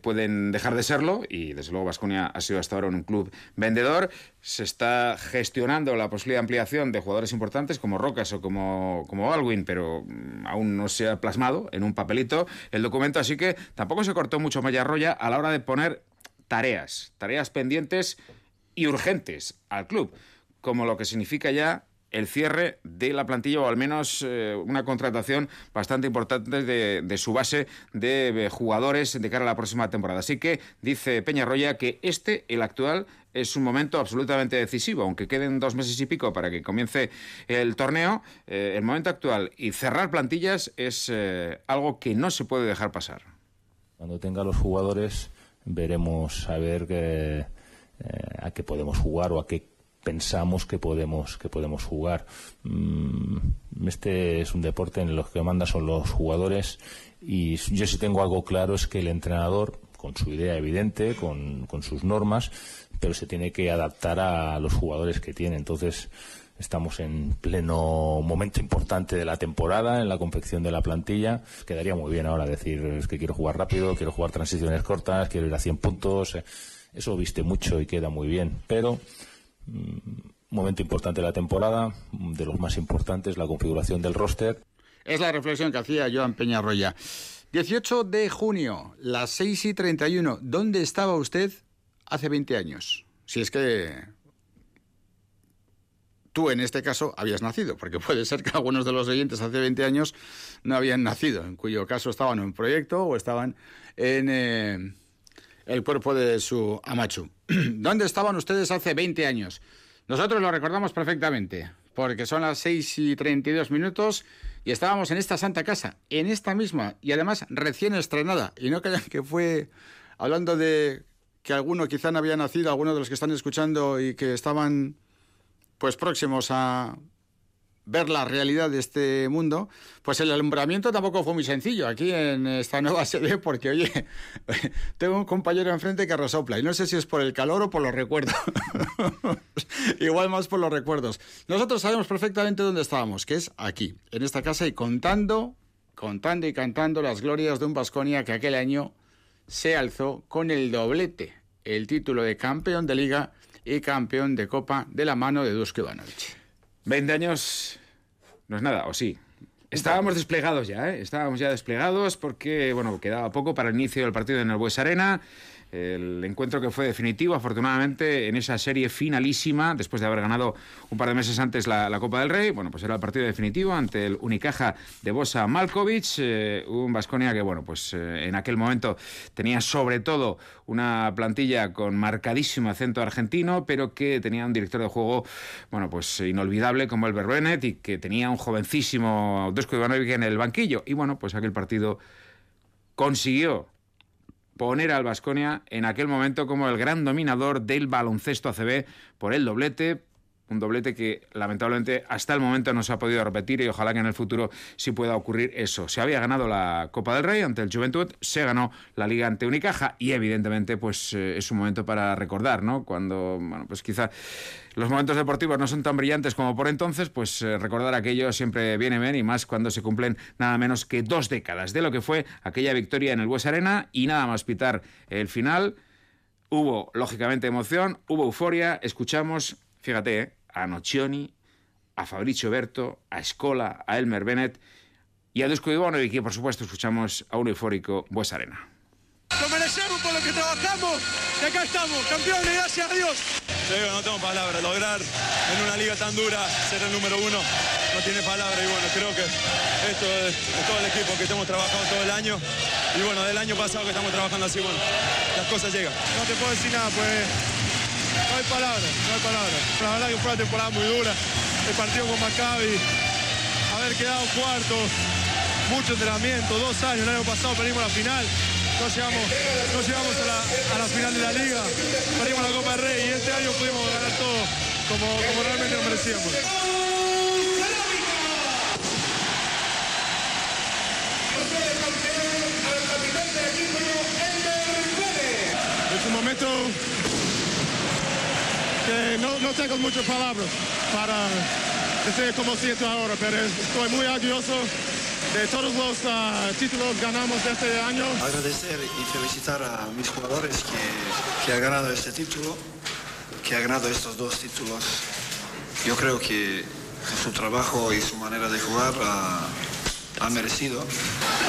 pueden dejar de serlo y desde luego Vasconia ha sido hasta ahora un club vendedor. Se está gestionando la posible ampliación de jugadores importantes como Rocas o como, como Baldwin, pero mm, aún no se ha plasmado en un papel el documento, así que tampoco se cortó mucho Roya a la hora de poner tareas, tareas pendientes y urgentes al club, como lo que significa ya el cierre de la plantilla o al menos eh, una contratación bastante importante de, su base de, jugadores de cara a la próxima temporada. Así que dice Peñarroya que este, el actual, es un momento absolutamente decisivo, aunque queden dos meses y pico para que comience el torneo, eh, el momento actual y cerrar plantillas es eh, algo que no se puede dejar pasar. Cuando tenga los jugadores veremos a ver a qué podemos jugar o a qué pensamos que podemos que podemos jugar. Mm, este es un deporte en el que manda son los jugadores y yo si tengo algo claro es que el entrenador con su idea evidente, con, con sus normas, pero se tiene que adaptar a los jugadores que tiene. Entonces, Estamos en pleno momento importante de la temporada, en la confección de la plantilla. Quedaría muy bien ahora decir que quiero jugar rápido, quiero jugar transiciones cortas, quiero ir a 100 puntos. Eso viste mucho y queda muy bien. Pero momento importante de la temporada, de los más importantes, la configuración del roster. Es la reflexión que hacía Joan Peñarroya. 18 de junio, las 6 y 31. ¿Dónde estaba usted hace 20 años? Si es que tú en este caso habías nacido, porque puede ser que algunos de los oyentes hace 20 años no habían nacido, en cuyo caso estaban en proyecto o estaban en... Eh, el cuerpo de su Amachu. ¿Dónde estaban ustedes hace 20 años? Nosotros lo recordamos perfectamente, porque son las 6 y 32 minutos y estábamos en esta santa casa, en esta misma, y además recién estrenada. Y no crean que fue hablando de que alguno quizá había nacido, alguno de los que están escuchando y que estaban pues próximos a ver la realidad de este mundo, pues el alumbramiento tampoco fue muy sencillo aquí en esta nueva sede, porque oye, tengo un compañero enfrente que resopla, y no sé si es por el calor o por los recuerdos. Igual más por los recuerdos. Nosotros sabemos perfectamente dónde estábamos, que es aquí, en esta casa, y contando, contando y cantando las glorias de un Vasconia que aquel año se alzó con el doblete, el título de campeón de liga y campeón de copa de la mano de Dusko Ivanovic. 20 años no es nada, o sí. Estábamos desplegados ya, ¿eh? Estábamos ya desplegados porque, bueno, quedaba poco para el inicio del partido en el Bues Arena. El encuentro que fue definitivo, afortunadamente, en esa serie finalísima, después de haber ganado un par de meses antes la, Copa del Rey, bueno, pues era el partido definitivo ante el Unicaja de Bosa Malkovic, eh, un Vasconia que, bueno, pues eh, en aquel momento tenía sobre todo una plantilla con marcadísimo acento argentino, pero que tenía un director de juego, bueno, pues inolvidable como el Bennett y que tenía un jovencísimo Dusko Ivanovic en el banquillo. Y bueno, pues aquel partido consiguió poner al Vasconia en aquel momento como el gran dominador del baloncesto ACB por el doblete, un doblete que lamentablemente hasta el momento no se ha podido repetir y ojalá que en el futuro sí pueda ocurrir eso. Se había ganado la Copa del Rey ante el Juventud, se ganó la Liga ante Unicaja y evidentemente pues eh, es un momento para recordar, ¿no? Cuando, bueno, pues quizá los momentos deportivos no son tan brillantes como por entonces, pues eh, recordar aquello siempre viene bien y más cuando se cumplen nada menos que dos décadas de lo que fue aquella victoria en el Bues Arena y nada más pitar el final. Hubo, lógicamente, emoción, hubo euforia, escuchamos fíjate, ¿eh? a Nocioni, a Fabricio Berto, a Escola, a Elmer Bennett y a Dusko Ivanovic, y por supuesto escuchamos a un eufórico Bues Arena. Lo merecemos por lo que trabajamos y acá estamos, campeones, gracias a Dios. no tengo palabras, lograr en una liga tan dura ser el número uno no tiene palabras y bueno, creo que esto es, todo el equipo que estamos trabajando todo el año y bueno, del año pasado que estamos trabajando así, bueno, las cosas llegan. No te puedo decir nada, pues no hay palabras, no hay palabras. La verdad que fue una temporada muy dura. El partido con Maccabi, haber quedado cuarto, mucho entrenamiento, dos años. El año pasado perdimos la final, no llegamos, no llegamos a, la, final de la liga, perdimos la Copa del Rey y este año pudimos ganar todo como, como realmente nos merecíamos. Es un momento que no, no tengo muchas palabras para decir cómo siento ahora, pero estoy muy orgulloso de todos los ah, títulos ganamos este año. Agradecer y felicitar a mis jugadores que, que han ganado este título, que han ganado estos dos títulos. Yo creo que su trabajo y su manera de jugar ha, ha merecido.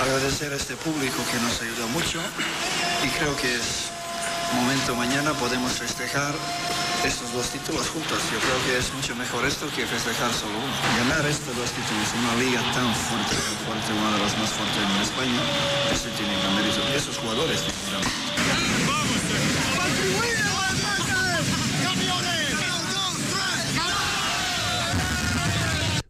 Agradecer a este público que nos ayudó mucho y creo que es momento mañana podemos festejar estos dos títulos juntos. Yo creo que es mucho mejor esto que festejar solo uno. Ganar estos dos títulos una liga tan fuerte, tan fuerte, una de las más fuertes en España, eso tiene gran mérito. Esos jugadores tienen gran mérito.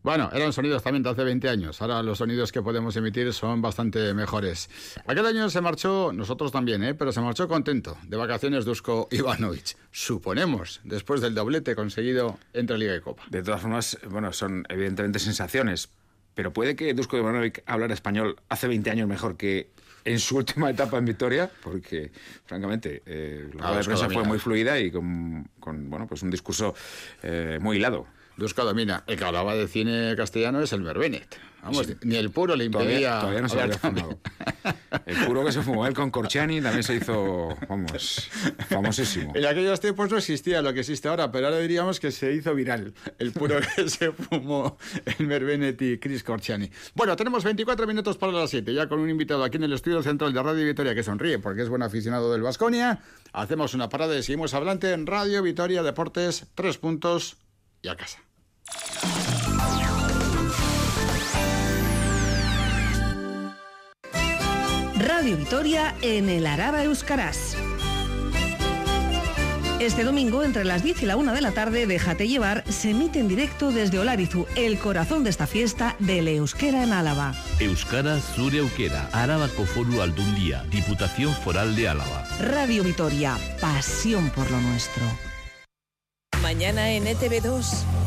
Bueno, eran sonidos también de hace 20 años. Ahora los sonidos que podemos emitir son bastante mejores. Aquel año se marchó, nosotros también, ¿eh? pero se marchó contento de vacaciones Dusko Ivanovic. Suponemos, después del doblete conseguido entre Liga y Copa. De todas formas, bueno, son evidentemente sensaciones. Pero puede que Dusko Ivanovic hablara español hace 20 años mejor que en su última etapa en Vitoria, porque francamente eh, la rueda de prensa fue muy fluida y con, con, bueno, pues un discurso eh, muy hilado. Dusko domina. El que hablaba de cine castellano es el Berbenet. Vamos, Sí. ni el puro le impedía. todavía no se había fumado. El puro que se fumó él con Corciani también se hizo, vamos, famosísimo. En aquellos tiempos no existía lo que existe ahora, pero ahora diríamos que se hizo viral el puro que se fumó el Merbenet y Chris Corciani. Bueno, tenemos 24 minutos para las 7, ya con un invitado aquí en el estudio central de Radio Vitoria que sonríe porque es buen aficionado del Vasconia. Hacemos una parada y seguimos adelante en Radio Vitoria Deportes, tres puntos y a casa. Radio Vitoria en el Araba Euskarás. Este domingo, entre las 10 y la 1 de la tarde, Déjate llevar se emite en directo desde Olarizu, el corazón de esta fiesta del euskera en Álava. Euskara zure aukera, Arabako Foru Aldundia, Diputación Foral de Álava. Radio Vitoria, pasión por lo nuestro. Mañana en ETV2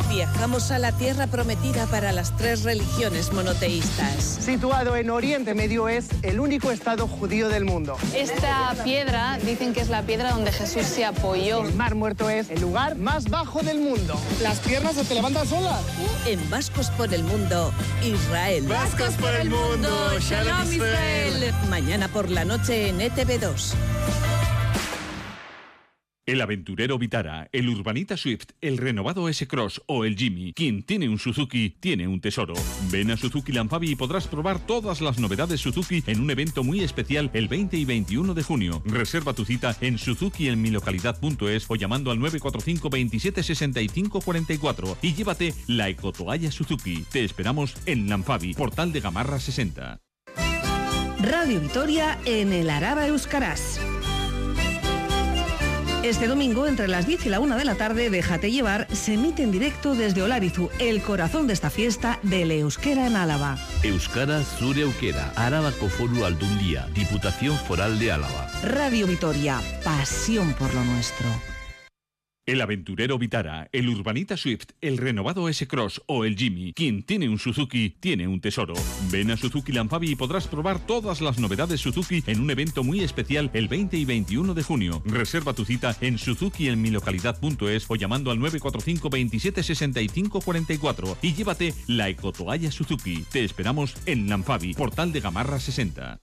viajamos a la tierra prometida para las tres religiones monoteístas. Situado en Oriente Medio es el único estado judío del mundo. Esta piedra dicen que es la piedra donde Jesús se apoyó. El Mar Muerto es el lugar más bajo del mundo. Las piernas se te levantan solas. En Vascos por el Mundo, Israel. Vascos por el mundo, Shalom Israel. Mañana por la noche en E ETV2. El aventurero Vitara, el Urbanita Swift, el renovado S-Cross o el Jimmy. Quien tiene un Suzuki tiene un tesoro. Ven a Suzuki Lanfabi y podrás probar todas las novedades Suzuki en un evento muy especial el 20 y 21 de junio. Reserva tu cita en suzuki en mi o llamando al 945 27 65 44 y llévate la ecotoalla Suzuki. Te esperamos en Lanfabi, portal de Gamarra 60. Radio Vitoria en el Araba Euskarás. Este domingo, entre las 10 y la 1 de la tarde, Déjate llevar se emite en directo desde Olarizu, el corazón de esta fiesta del euskera en Álava. Euskara zure aukera, Arabako Foru Aldundia, Diputación Foral de Álava. Radio Vitoria, pasión por lo nuestro. El aventurero Vitara, el Urbanita Swift, el renovado S-Cross o el Jimmy. Quien tiene un Suzuki tiene un tesoro. Ven a Suzuki Lanfabi y podrás probar todas las novedades Suzuki en un evento muy especial el 20 y 21 de junio. Reserva tu cita en suzuki o llamando al 945 27 65 44 y llévate la ecotoalla Suzuki. Te esperamos en Lanfabi, portal de Gamarra 60.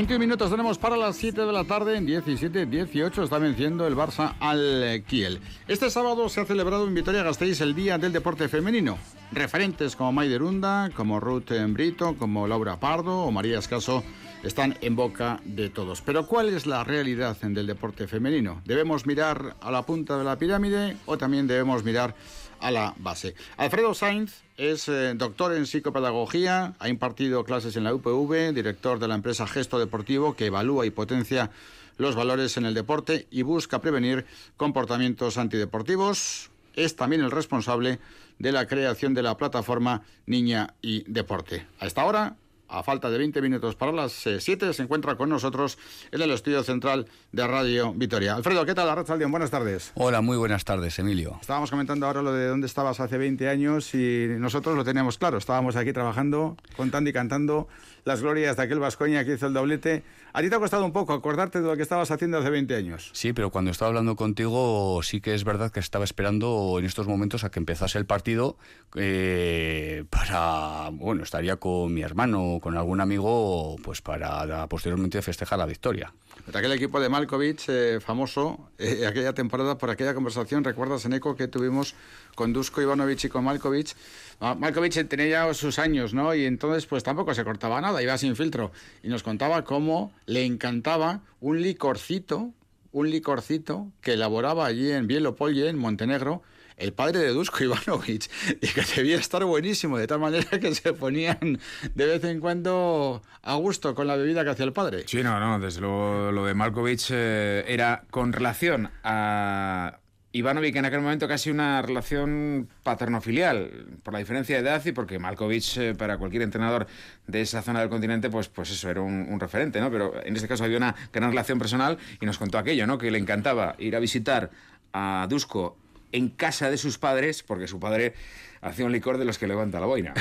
21 minutos tenemos para las 7 de la tarde, en 17-18 está venciendo el Barça al Kiel. Este sábado se ha celebrado en Vitoria-Gasteiz el Día del Deporte Femenino. Referentes como Maider Unda, como Ruth Brito, como Laura Pardo o María Escaso están en boca de todos. Pero ¿cuál es la realidad del deporte femenino? ¿Debemos mirar a la punta de la pirámide o también debemos mirar a la base? Alfredo Sainz es eh, doctor en psicopedagogía, ha impartido clases en la UPV, director de la empresa Gesto Deportivo que evalúa y potencia los valores en el deporte y busca prevenir comportamientos antideportivos. Es también el responsable de la creación de la plataforma Niña y Deporte. A esta hora a falta de 20 minutos para las 7, eh, se encuentra con nosotros en el estudio central de Radio Vitoria. Alfredo, ¿qué tal? Arrachaldeón, buenas tardes. Hola, muy buenas tardes, Emilio. Estábamos comentando ahora lo de dónde estabas hace 20 años y nosotros lo teníamos claro. Estábamos aquí trabajando, contando y cantando las glorias de aquel Vascoña que hizo el doblete. A ti te ha costado un poco acordarte de lo que estabas haciendo hace 20 años. Sí, pero cuando estaba hablando contigo sí que es verdad que estaba esperando en estos momentos a que empezase el partido eh, para, bueno, estaría con mi hermano o con algún amigo pues para posteriormente festejar la victoria. Aquel equipo de Malkovich, eh, famoso, eh, aquella temporada, por aquella conversación, ¿recuerdas en ECO que tuvimos con Dusko Ivanovic y con Malkovich? Ah, Malkovich tenía ya sus años, ¿no? Y entonces pues tampoco se cortaba nada, iba sin filtro. Y nos contaba cómo le encantaba un licorcito, un licorcito que elaboraba allí en Bielopolje, en Montenegro, el padre de Dusko Ivanovic, y que debía estar buenísimo, de tal manera que se ponían de vez en cuando a gusto con la bebida que hacía el padre. Sí, no, no, desde luego lo de Malkovich eh, era con relación a Ivanovic en aquel momento casi una relación paterno-filial, por la diferencia de edad y porque Malkovich, eh, para cualquier entrenador de esa zona del continente, pues, pues eso era un, un, referente, ¿no? Pero en este caso había una gran relación personal y nos contó aquello, ¿no? Que le encantaba ir a visitar a Dusko en casa de sus padres, porque su padre hacía un licor de los que levanta la boina.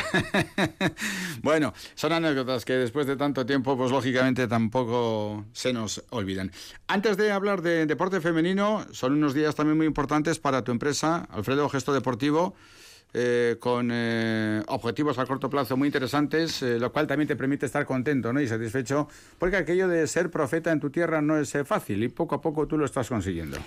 bueno, son anécdotas que después de tanto tiempo, pues lógicamente tampoco se nos olvidan. Antes de hablar de deporte femenino, son unos días también muy importantes para tu empresa, Alfredo Gesto Deportivo. Eh, con eh, objetivos a corto plazo muy interesantes, eh, lo cual también te permite estar contento ¿no? y satisfecho, porque aquello de ser profeta en tu tierra no es fácil y poco a poco tú lo estás consiguiendo.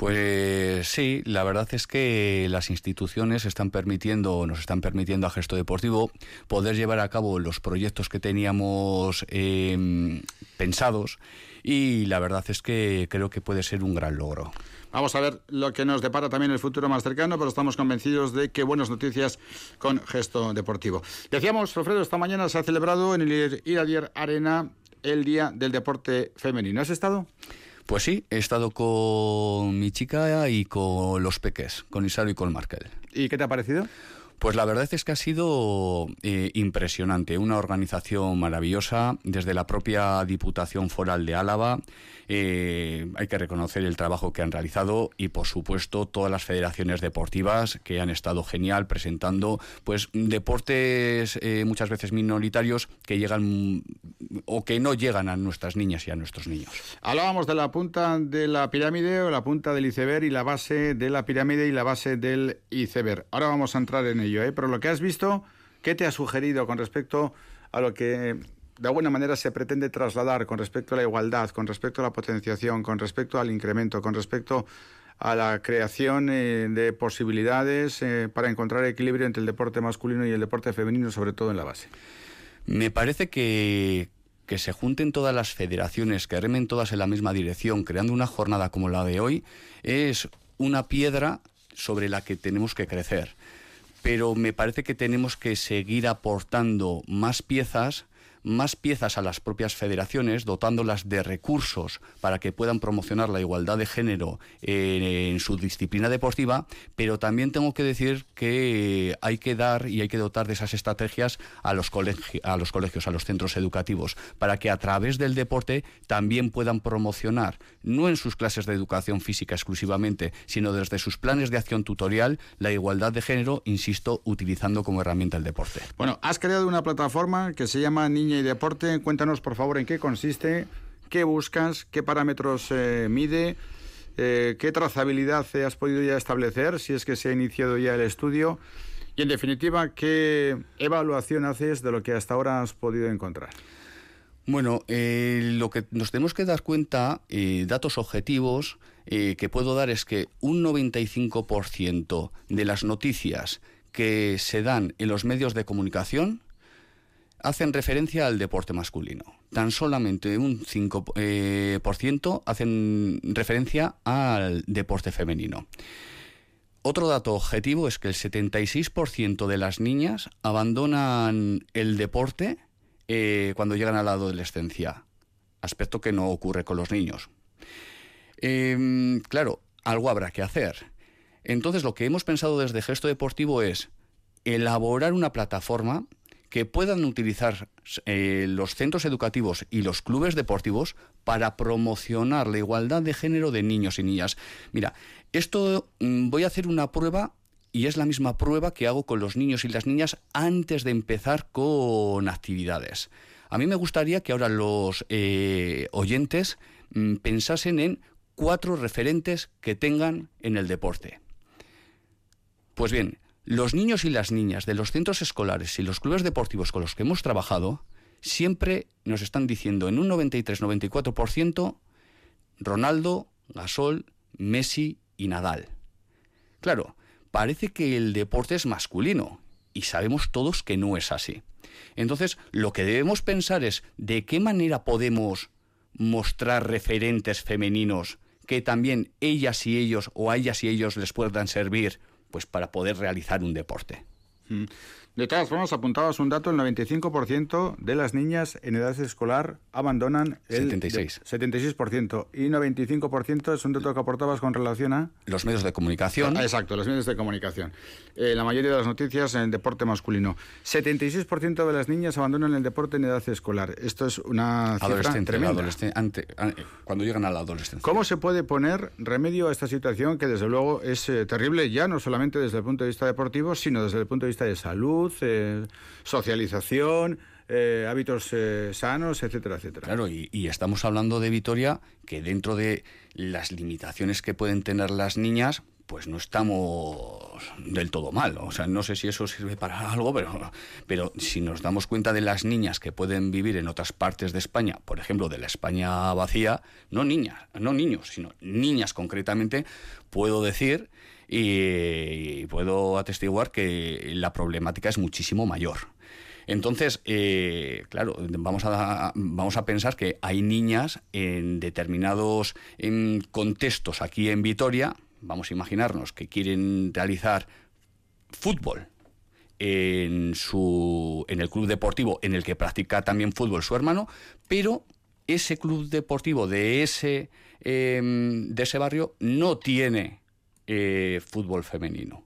Pues sí, la verdad es que las instituciones están permitiendo, nos están permitiendo a Gesto Deportivo poder llevar a cabo los proyectos que teníamos em, pensados y la verdad es que creo que puede ser un gran logro. Vamos a ver lo que nos depara también el futuro más cercano, pero estamos convencidos de que buenas noticias con Gesto Deportivo. Decíamos, Alfredo, esta mañana se ha celebrado en el Iradier Arena el Día del Deporte Femenino. ¿Has estado? Pues sí, he estado con mi chica y con los peques, con Isaro y con Markel. ¿Y qué te ha parecido? Pues la verdad es que ha sido eh, impresionante, una organización maravillosa desde la propia Diputación Foral de Álava, eh, hay que reconocer el trabajo que han realizado y, por supuesto, todas las federaciones deportivas que han estado genial presentando pues deportes eh, muchas veces minoritarios que llegan o que no llegan a nuestras niñas y a nuestros niños. Hablábamos de la punta de la pirámide o la punta del iceberg y la base de la pirámide y la base del iceberg. Ahora vamos a entrar en ello, ¿eh? pero lo que has visto, ¿qué te ha sugerido con respecto a lo que de alguna manera se pretende trasladar con respecto a la igualdad, con respecto a la potenciación, con respecto al incremento, con respecto a la creación eh, de posibilidades eh, para encontrar equilibrio entre el deporte masculino y el deporte femenino, sobre todo en la base. Me parece que, que se junten todas las federaciones, que remen todas en la misma dirección, creando una jornada como la de hoy, es una piedra sobre la que tenemos que crecer. Pero me parece que tenemos que seguir aportando más piezas más piezas a las propias federaciones, dotándolas de recursos para que puedan promocionar la igualdad de género en, su disciplina deportiva, pero también tengo que decir que hay que dar y hay que dotar de esas estrategias a los, a los colegios, a los centros educativos, para que a través del deporte también puedan promocionar, no en sus clases de educación física exclusivamente, sino desde sus planes de acción tutorial, la igualdad de género, insisto, utilizando como herramienta el deporte. Bueno, has creado una plataforma que se llama Y Deporte. Cuéntanos, por favor, en qué consiste, qué buscas, qué parámetros eh, mide, eh, qué trazabilidad has podido ya establecer, si es que se ha iniciado ya el estudio. Y en definitiva, ¿qué evaluación haces de lo que hasta ahora has podido encontrar? Bueno, eh, lo que nos tenemos que dar cuenta, datos objetivos que puedo dar es que un 95% de las noticias que se dan en los medios de comunicación hacen referencia al deporte masculino. Tan solamente un 5% eh, hacen referencia al deporte femenino. Otro dato objetivo es que el 76% de las niñas abandonan el deporte eh, cuando llegan a la adolescencia, aspecto que no ocurre con los niños. Em, claro, algo habrá que hacer. Entonces lo que hemos pensado desde Gesto Deportivo es elaborar una plataforma que puedan utilizar eh, los centros educativos y los clubes deportivos para promocionar la igualdad de género de niños y niñas. Mira, esto mm, voy a hacer una prueba y es la misma prueba que hago con los niños y las niñas antes de empezar con actividades. A mí me gustaría que ahora los eh, oyentes mm, pensasen en cuatro referentes que tengan en el deporte. Pues bien, los niños y las niñas de los centros escolares y los clubes deportivos con los que hemos trabajado siempre nos están diciendo en un 93-94% Ronaldo, Gasol, Messi y Nadal. Claro, parece que el deporte es masculino y sabemos todos que no es así. Entonces, lo que debemos pensar es de qué manera podemos mostrar referentes femeninos que también ellas y ellos o a ellas y ellos les puedan servir pues para poder realizar un deporte. De todas formas, apuntabas un dato, el 95% de las niñas en edad escolar abandonan el... 76. 76%. Y 95% es un dato que aportabas con relación a... Los medios de comunicación. Ah, exacto, los medios de comunicación. Eh, la mayoría de las noticias en el deporte masculino. 76% de las niñas abandonan el deporte en edad escolar. Esto es una cifra tremenda. cuando llegan a la adolescencia. ¿Cómo se puede poner remedio a esta situación que desde luego es eh, terrible ya no solamente desde el punto de vista deportivo, sino desde el punto de vista de salud? Eh, socialización, eh, hábitos eh, sanos, etcétera, etcétera. Claro, y, estamos hablando de Vitoria, que dentro de las limitaciones que pueden tener las niñas, pues no estamos del todo mal. O sea, no sé si eso sirve para algo, pero, pero si nos damos cuenta de las niñas que pueden vivir en otras partes de España, por ejemplo, de la España vacía, no niñas, no niños, sino niñas concretamente, puedo decir y, puedo atestiguar que la problemática es muchísimo mayor. Entonces, eh, claro, vamos a, vamos a pensar que hay niñas en determinados contextos aquí en Vitoria, vamos a imaginarnos que quieren realizar fútbol en, su, en el club deportivo en el que practica también fútbol su hermano, pero ese club deportivo de ese, em, de ese barrio no tiene eh, fútbol femenino.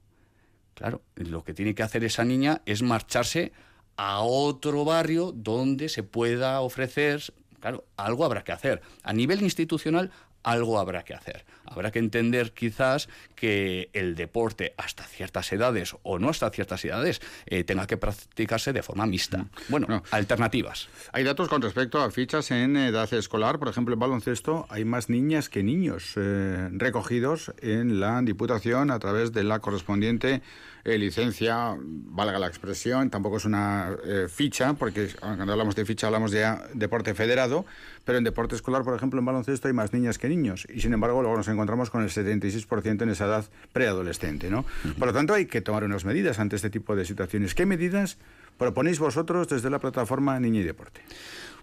Claro, lo que tiene que hacer esa niña es marcharse a otro barrio donde se pueda ofrecer, claro, algo habrá que hacer. A nivel institucional algo habrá que hacer. Habrá que entender quizás que el deporte hasta ciertas edades o no hasta ciertas edades eh, tenga que practicarse de forma mixta. Mm. Bueno, alternativas. Hay datos con respecto a fichas en edad escolar. Por ejemplo, en baloncesto hay más niñas que niños eh, recogidos en la Diputación a través de la correspondiente eh, licencia, valga la expresión, tampoco es una eh, ficha, porque cuando hablamos de ficha hablamos de deporte federado, pero en deporte escolar, por ejemplo, en baloncesto hay más niñas que niños, y sin embargo luego nos encontramos con el 76% en esa edad preadolescente. ¿no? Por lo tanto, hay que tomar unas medidas ante este tipo de situaciones. ¿Qué medidas proponéis vosotros desde la plataforma Niña y Deporte?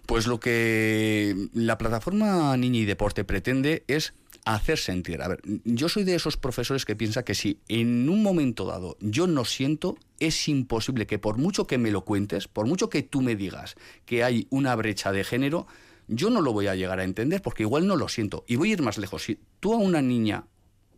Pues lo que la plataforma Niña y Deporte pretende es hacer sentir. A ver, yo soy de esos profesores que piensa que si en un momento dado yo no siento, es imposible que por mucho que me lo cuentes, por mucho que tú me digas que hay una brecha de género, yo no lo voy a llegar a entender porque igual no lo siento. Y voy a ir más lejos. Si tú a una niña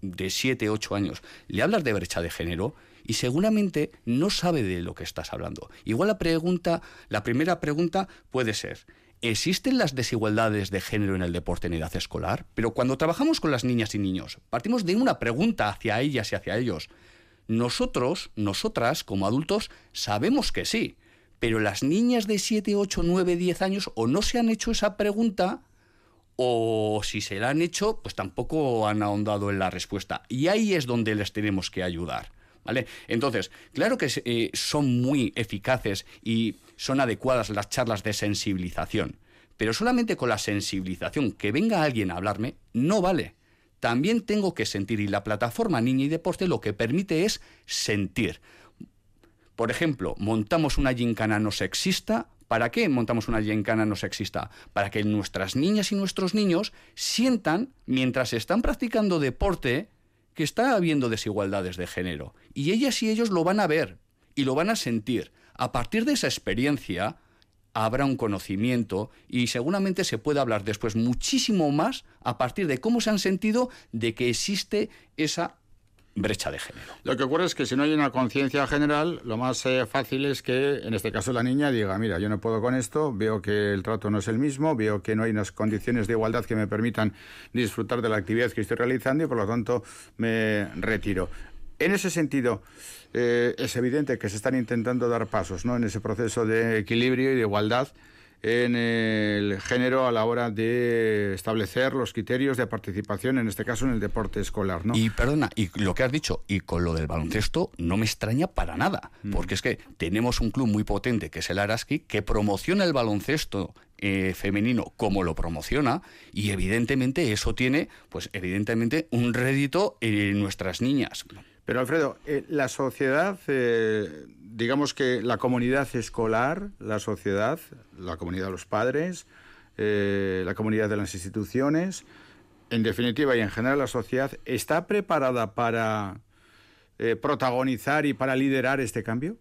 de 7, 8 años le hablas de brecha de género y seguramente no sabe de lo que estás hablando. Igual la pregunta, la primera pregunta puede ser, ¿Existen las desigualdades de género en el deporte en edad escolar? Pero cuando trabajamos con las niñas y niños, partimos de una pregunta hacia ellas y hacia ellos. Nosotros, nosotras, como adultos, sabemos que sí, pero las niñas de 7, 8, 9, 10 años o no se han hecho esa pregunta o si se la han hecho, pues tampoco han ahondado en la respuesta. Y ahí es donde les tenemos que ayudar. ¿Vale? Entonces, claro que eh, son muy eficaces y son adecuadas las charlas de sensibilización, pero solamente con la sensibilización, que venga alguien a hablarme, no vale. También tengo que sentir y la plataforma Niña y Deporte lo que permite es sentir. Por ejemplo, montamos una gincana no sexista ¿Para qué montamos una yencana no sexista? Para que nuestras niñas y nuestros niños sientan, mientras están practicando deporte, que está habiendo desigualdades de género. Y ellas y ellos lo van a ver y lo van a sentir. A partir de esa experiencia habrá un conocimiento y seguramente se puede hablar después muchísimo más a partir de cómo se han sentido de que existe esa brecha de género. Lo que ocurre es que si no hay una conciencia general, lo más eh, fácil es que, en este caso, la niña diga, mira, yo no puedo con esto, veo que el trato no es el mismo, veo que no hay unas condiciones de igualdad que me permitan disfrutar de la actividad que estoy realizando y, por lo tanto, me retiro. En ese sentido, eh, es evidente que se están intentando dar pasos ¿no? en ese proceso de equilibrio y de igualdad en el género a la hora de establecer los criterios de participación, en este caso en el deporte escolar. ¿no? Y perdona, y lo que has dicho, y con lo del baloncesto, no me extraña para nada, mm. porque es que tenemos un club muy potente que es el Araski, que promociona el baloncesto eh, femenino como lo promociona y evidentemente eso tiene, pues evidentemente un rédito en nuestras niñas. Pero Alfredo, eh, la sociedad, eh, digamos que la comunidad escolar, la sociedad, la comunidad de los padres, eh, la comunidad de las instituciones, en definitiva y en general la sociedad, ¿está preparada para protagonizar y para liderar este cambio?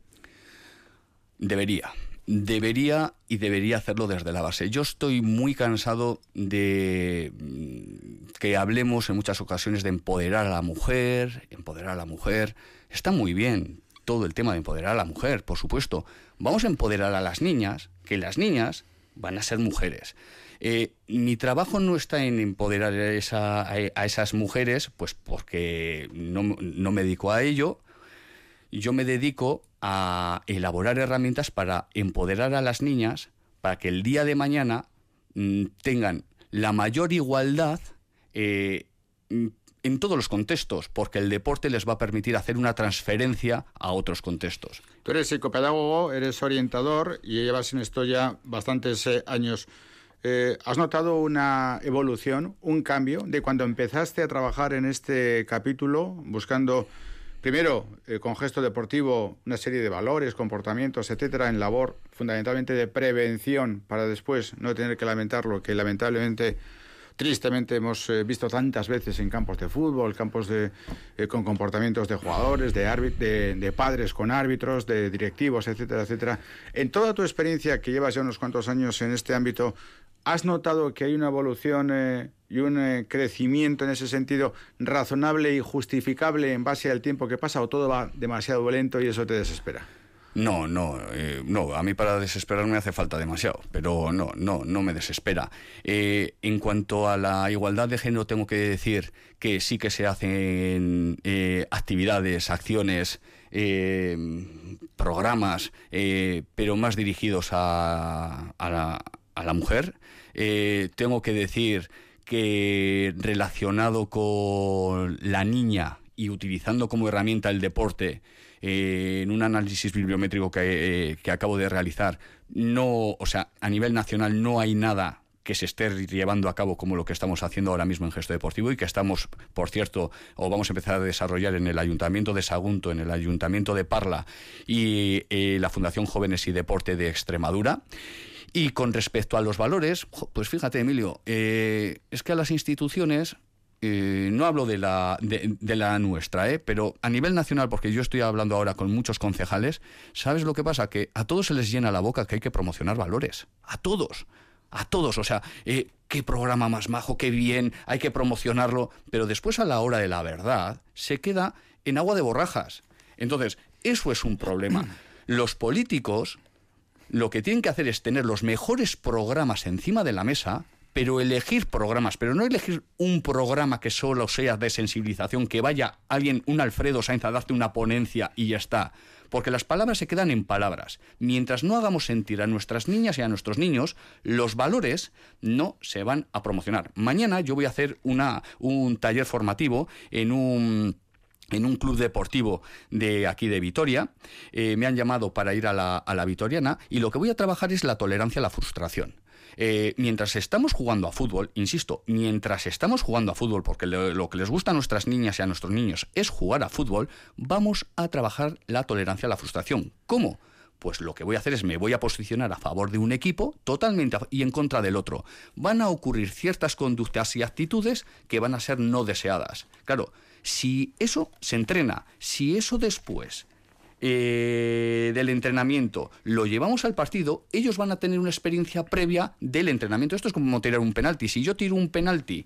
Debería debería y debería hacerlo desde la base. Yo estoy muy cansado de mm, que hablemos en muchas ocasiones de empoderar a la mujer, empoderar a la mujer. Está muy bien todo el tema de empoderar a la mujer, por supuesto. Vamos a empoderar a las niñas, que las niñas van a ser mujeres. Eh, mi trabajo no está en empoderar a, esas mujeres, pues porque no, me dedico a ello. Yo me dedico a elaborar herramientas para empoderar a las niñas para que el día de mañana mm, tengan la mayor igualdad eh, en todos los contextos, porque el deporte les va a permitir hacer una transferencia a otros contextos. Tú eres psicopedagogo, eres orientador y llevas en esto ya bastantes eh, años. Eh, ¿Has notado una evolución, un cambio de cuando empezaste a trabajar en este capítulo, buscando Primero, eh, con gesto deportivo, una serie de valores, comportamientos, etcétera, en labor fundamentalmente de prevención para después no tener que lamentar lo que lamentablemente tristemente hemos eh, visto tantas veces en campos de fútbol, campos de, eh, con comportamientos de jugadores, de, de, padres con árbitros, de directivos, etcétera, etcétera. En toda tu experiencia que llevas ya unos cuantos años en este ámbito, ¿has notado que hay una evolución y un eh, crecimiento en ese sentido razonable y justificable en base al tiempo que pasa o todo va demasiado lento y eso te desespera? No, no, eh, no. A mí para desesperarme hace falta demasiado, pero no, no, no me desespera. Eh, en cuanto a la igualdad de género, tengo que decir que sí que se hacen actividades, acciones, programas, pero más dirigidos a, a, la, a la mujer. tengo que decir que relacionado con la niña y utilizando como herramienta el deporte eh, en un análisis bibliométrico que, eh, que, acabo de realizar, no, o sea, a nivel nacional no hay nada que se esté llevando a cabo como lo que estamos haciendo ahora mismo en gesto deportivo y que estamos, por cierto, o vamos a empezar a desarrollar en el Ayuntamiento de Sagunto, en el Ayuntamiento de Parla y eh, la Fundación Jóvenes y Deporte de Extremadura. Y con respecto a los valores, pues fíjate, Emilio, es que a las instituciones, eh, no hablo de la, de, la nuestra, eh, pero a nivel nacional, porque yo estoy hablando ahora con muchos concejales, ¿sabes lo que pasa? Que a todos se les llena la boca que hay que promocionar valores. A todos. A todos. O sea, eh, qué programa más majo, qué bien, hay que promocionarlo. Pero después, a la hora de la verdad, se queda en agua de borrajas. Entonces, eso es un problema. Los políticos lo que tienen que hacer es tener los mejores programas encima de la mesa, pero elegir programas, pero no elegir un programa que solo sea de sensibilización, que vaya alguien, un Alfredo Sainz, a darte una ponencia y ya está. Porque las palabras se quedan en palabras. Mientras no hagamos sentir a nuestras niñas y a nuestros niños, los valores no se van a promocionar. Mañana yo voy a hacer una, un taller formativo en un en un club deportivo de aquí de Vitoria. Eh, me han llamado para ir a la, a la Vitoriana y lo que voy a trabajar es la tolerancia a la frustración. Eh, mientras estamos jugando a fútbol, insisto, mientras estamos jugando a fútbol, porque lo, que les gusta a nuestras niñas y a nuestros niños es jugar a fútbol, vamos a trabajar la tolerancia a la frustración. ¿Cómo? pues lo que voy a hacer es me voy a posicionar a favor de un equipo totalmente y en contra del otro. Van a ocurrir ciertas conductas y actitudes que van a ser no deseadas. Claro, si eso se entrena, si eso después eh, del entrenamiento lo llevamos al partido, ellos van a tener una experiencia previa del entrenamiento. Esto es como tirar un penalti. Si yo tiro un penalti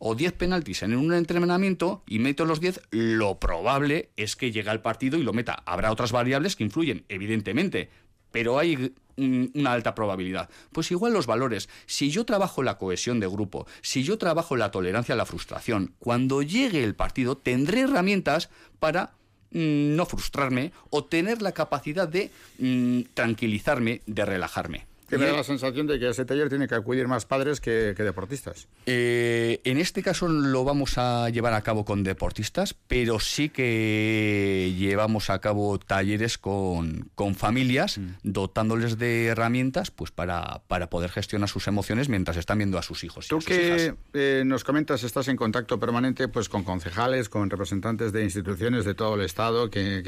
o 10 penaltis en un entrenamiento y meto los 10, lo probable es que llegue al partido y lo meta. Habrá otras variables que influyen, evidentemente, pero hay una alta probabilidad. Pues igual los valores. Si yo trabajo la cohesión de grupo, si yo trabajo la tolerancia a la frustración, cuando llegue el partido tendré herramientas para no frustrarme o tener la capacidad de mm, tranquilizarme, de relajarme. Que me da la sensación de que a ese taller tiene que acudir más padres que, deportistas. Eh, en este caso lo vamos a llevar a cabo con deportistas, pero sí que llevamos a cabo talleres con, con familias, mm. dotándoles de herramientas pues para, para poder gestionar sus emociones mientras están viendo a sus hijos. Tú que eh, nos comentas, estás en contacto permanente pues con concejales, con representantes de instituciones de todo el Estado, que,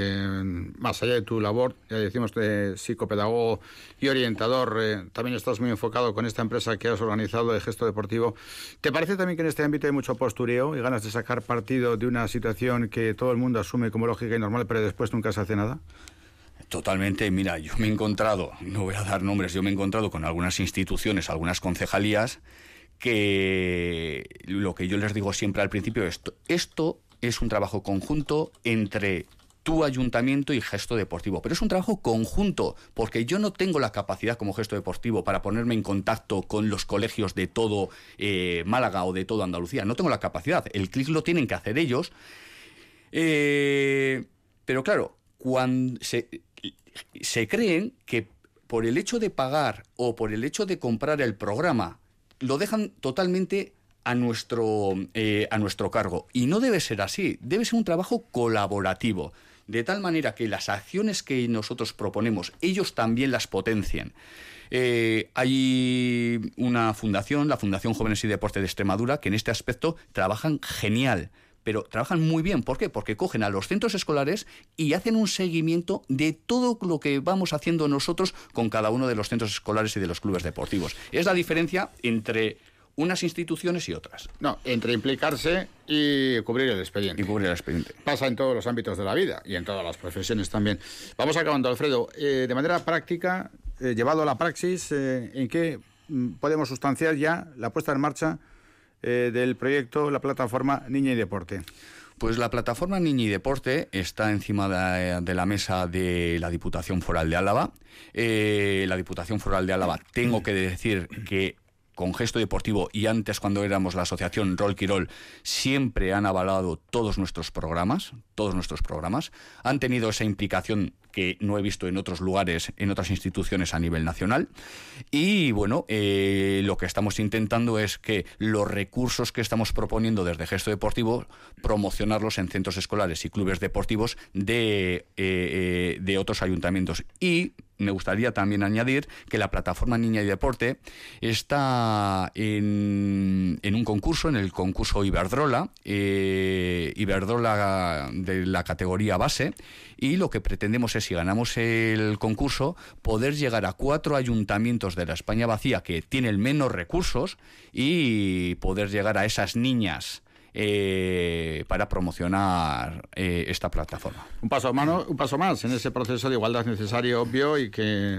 más allá de tu labor, ya decimos de psicopedagogo y orientador, también estás muy enfocado con esta empresa que has organizado de gesto deportivo. ¿Te parece también que en este ámbito hay mucho postureo y ganas de sacar partido de una situación que todo el mundo asume como lógica y normal, pero después nunca se hace nada? Totalmente, mira, yo me he encontrado, no voy a dar nombres, yo me he encontrado con algunas instituciones, algunas concejalías, que lo que yo les digo siempre al principio, esto, esto es un trabajo conjunto entre tu ayuntamiento y gesto deportivo. Pero es un trabajo conjunto, porque yo no tengo la capacidad como gesto deportivo para ponerme en contacto con los colegios de todo eh, Málaga o de todo Andalucía. No tengo la capacidad. El clic lo tienen que hacer ellos. Eh, pero claro, cuando se, creen que por el hecho de pagar o por el hecho de comprar el programa, lo dejan totalmente a nuestro, eh, a nuestro cargo. Y no debe ser así, debe ser un trabajo colaborativo de tal manera que las acciones que nosotros proponemos, ellos también las potencien. Eh, hay una fundación, la Fundación Jóvenes y Deporte de Extremadura, que en este aspecto trabajan genial pero trabajan muy bien. ¿Por qué? Porque cogen a los centros escolares y hacen un seguimiento de todo lo que vamos haciendo nosotros con cada uno de los centros escolares y de los clubes deportivos. Es la diferencia entre unas instituciones y otras. No, entre implicarse y cubrir el expediente. Y cubrir el expediente. Pasa en todos los ámbitos de la vida y en todas las profesiones también. Vamos acabando, Alfredo. Eh, de manera práctica, eh, llevado a la praxis, eh, ¿en qué mm, podemos sustanciar ya la puesta en marcha del proyecto, la plataforma Niña y Deporte? Pues la plataforma Niña y Deporte está encima de, la mesa de la Diputación Foral de Álava. la Diputación Foral de Álava, tengo que decir que con gesto deportivo y antes cuando éramos la asociación Rol Quirol, siempre han avalado todos nuestros programas, todos nuestros programas, han tenido esa implicación que no he visto en otros lugares, en otras instituciones a nivel nacional. Y bueno, eh, lo que estamos intentando es que los recursos que estamos proponiendo desde Gesto Deportivo, promocionarlos en centros escolares y clubes deportivos de, eh, eh, de otros ayuntamientos. Y me gustaría también añadir que la plataforma Niña y Deporte está en, un concurso, en el concurso Iberdrola, Iberdrola de la categoría base, y lo que pretendemos es, si ganamos el concurso, poder llegar a cuatro ayuntamientos de la España vacía que tienen menos recursos y poder llegar a esas niñas. Eh, para promocionar eh, esta plataforma. Un paso, mano, un paso más en ese proceso de igualdad necesario, obvio, y que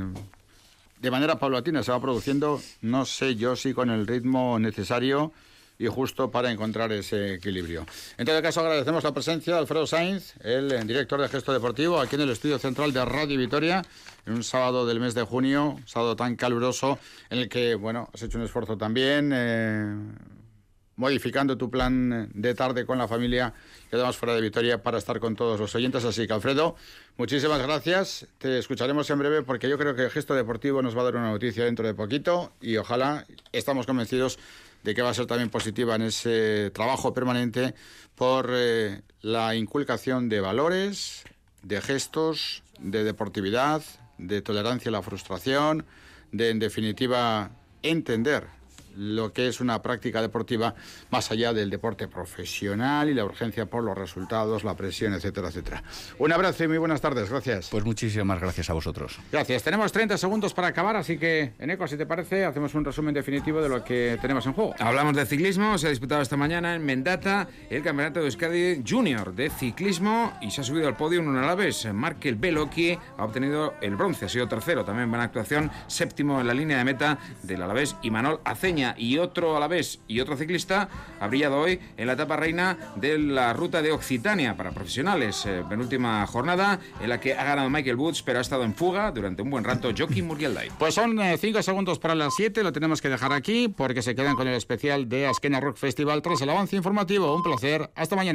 de manera paulatina se va produciendo, no sé yo si con el ritmo necesario y justo para encontrar ese equilibrio. En todo caso, agradecemos la presencia de Alfredo Sainz, el director de Gesto Deportivo, aquí en el estudio central de Radio Vitoria, en un sábado del mes de junio, sábado tan caluroso, en el que, bueno, has hecho un esfuerzo también. Eh, modificando tu plan de tarde con la familia que además fuera de Vitoria para estar con todos los oyentes. Así que, Alfredo, muchísimas gracias. Te escucharemos en breve porque yo creo que el gesto deportivo nos va a dar una noticia dentro de poquito y ojalá estamos convencidos de que va a ser también positiva en ese trabajo permanente por eh, la inculcación de valores, de gestos, de deportividad, de tolerancia a la frustración, de en definitiva entender lo que es una práctica deportiva más allá del deporte profesional y la urgencia por los resultados, la presión, etcétera, etcétera. Un abrazo y muy buenas tardes. Gracias. Pues muchísimas gracias a vosotros. Gracias. Tenemos 30 segundos para acabar, así que, Eneco, si te parece, hacemos un resumen definitivo de lo que tenemos en juego. Hablamos de ciclismo. Se ha disputado esta mañana en Mendata el Campeonato de Euskadi Junior de Ciclismo y se ha subido al podio un Alavés. Markel Beloki ha obtenido el bronce, ha sido tercero. También buena actuación, séptimo en la línea de meta del Alavés y Manol Aceña. Y otro Alavés y otro ciclista ha brillado hoy en la etapa reina de la ruta de Occitania para profesionales. Eh, penúltima jornada en la que ha ganado Michael Woods, pero ha estado en fuga durante un buen rato Joaquín Murgielday. Pues son eh, cinco segundos para las siete, lo tenemos que dejar aquí porque se quedan con el especial de Askena Rock Festival tras el avance informativo. Un placer, hasta mañana.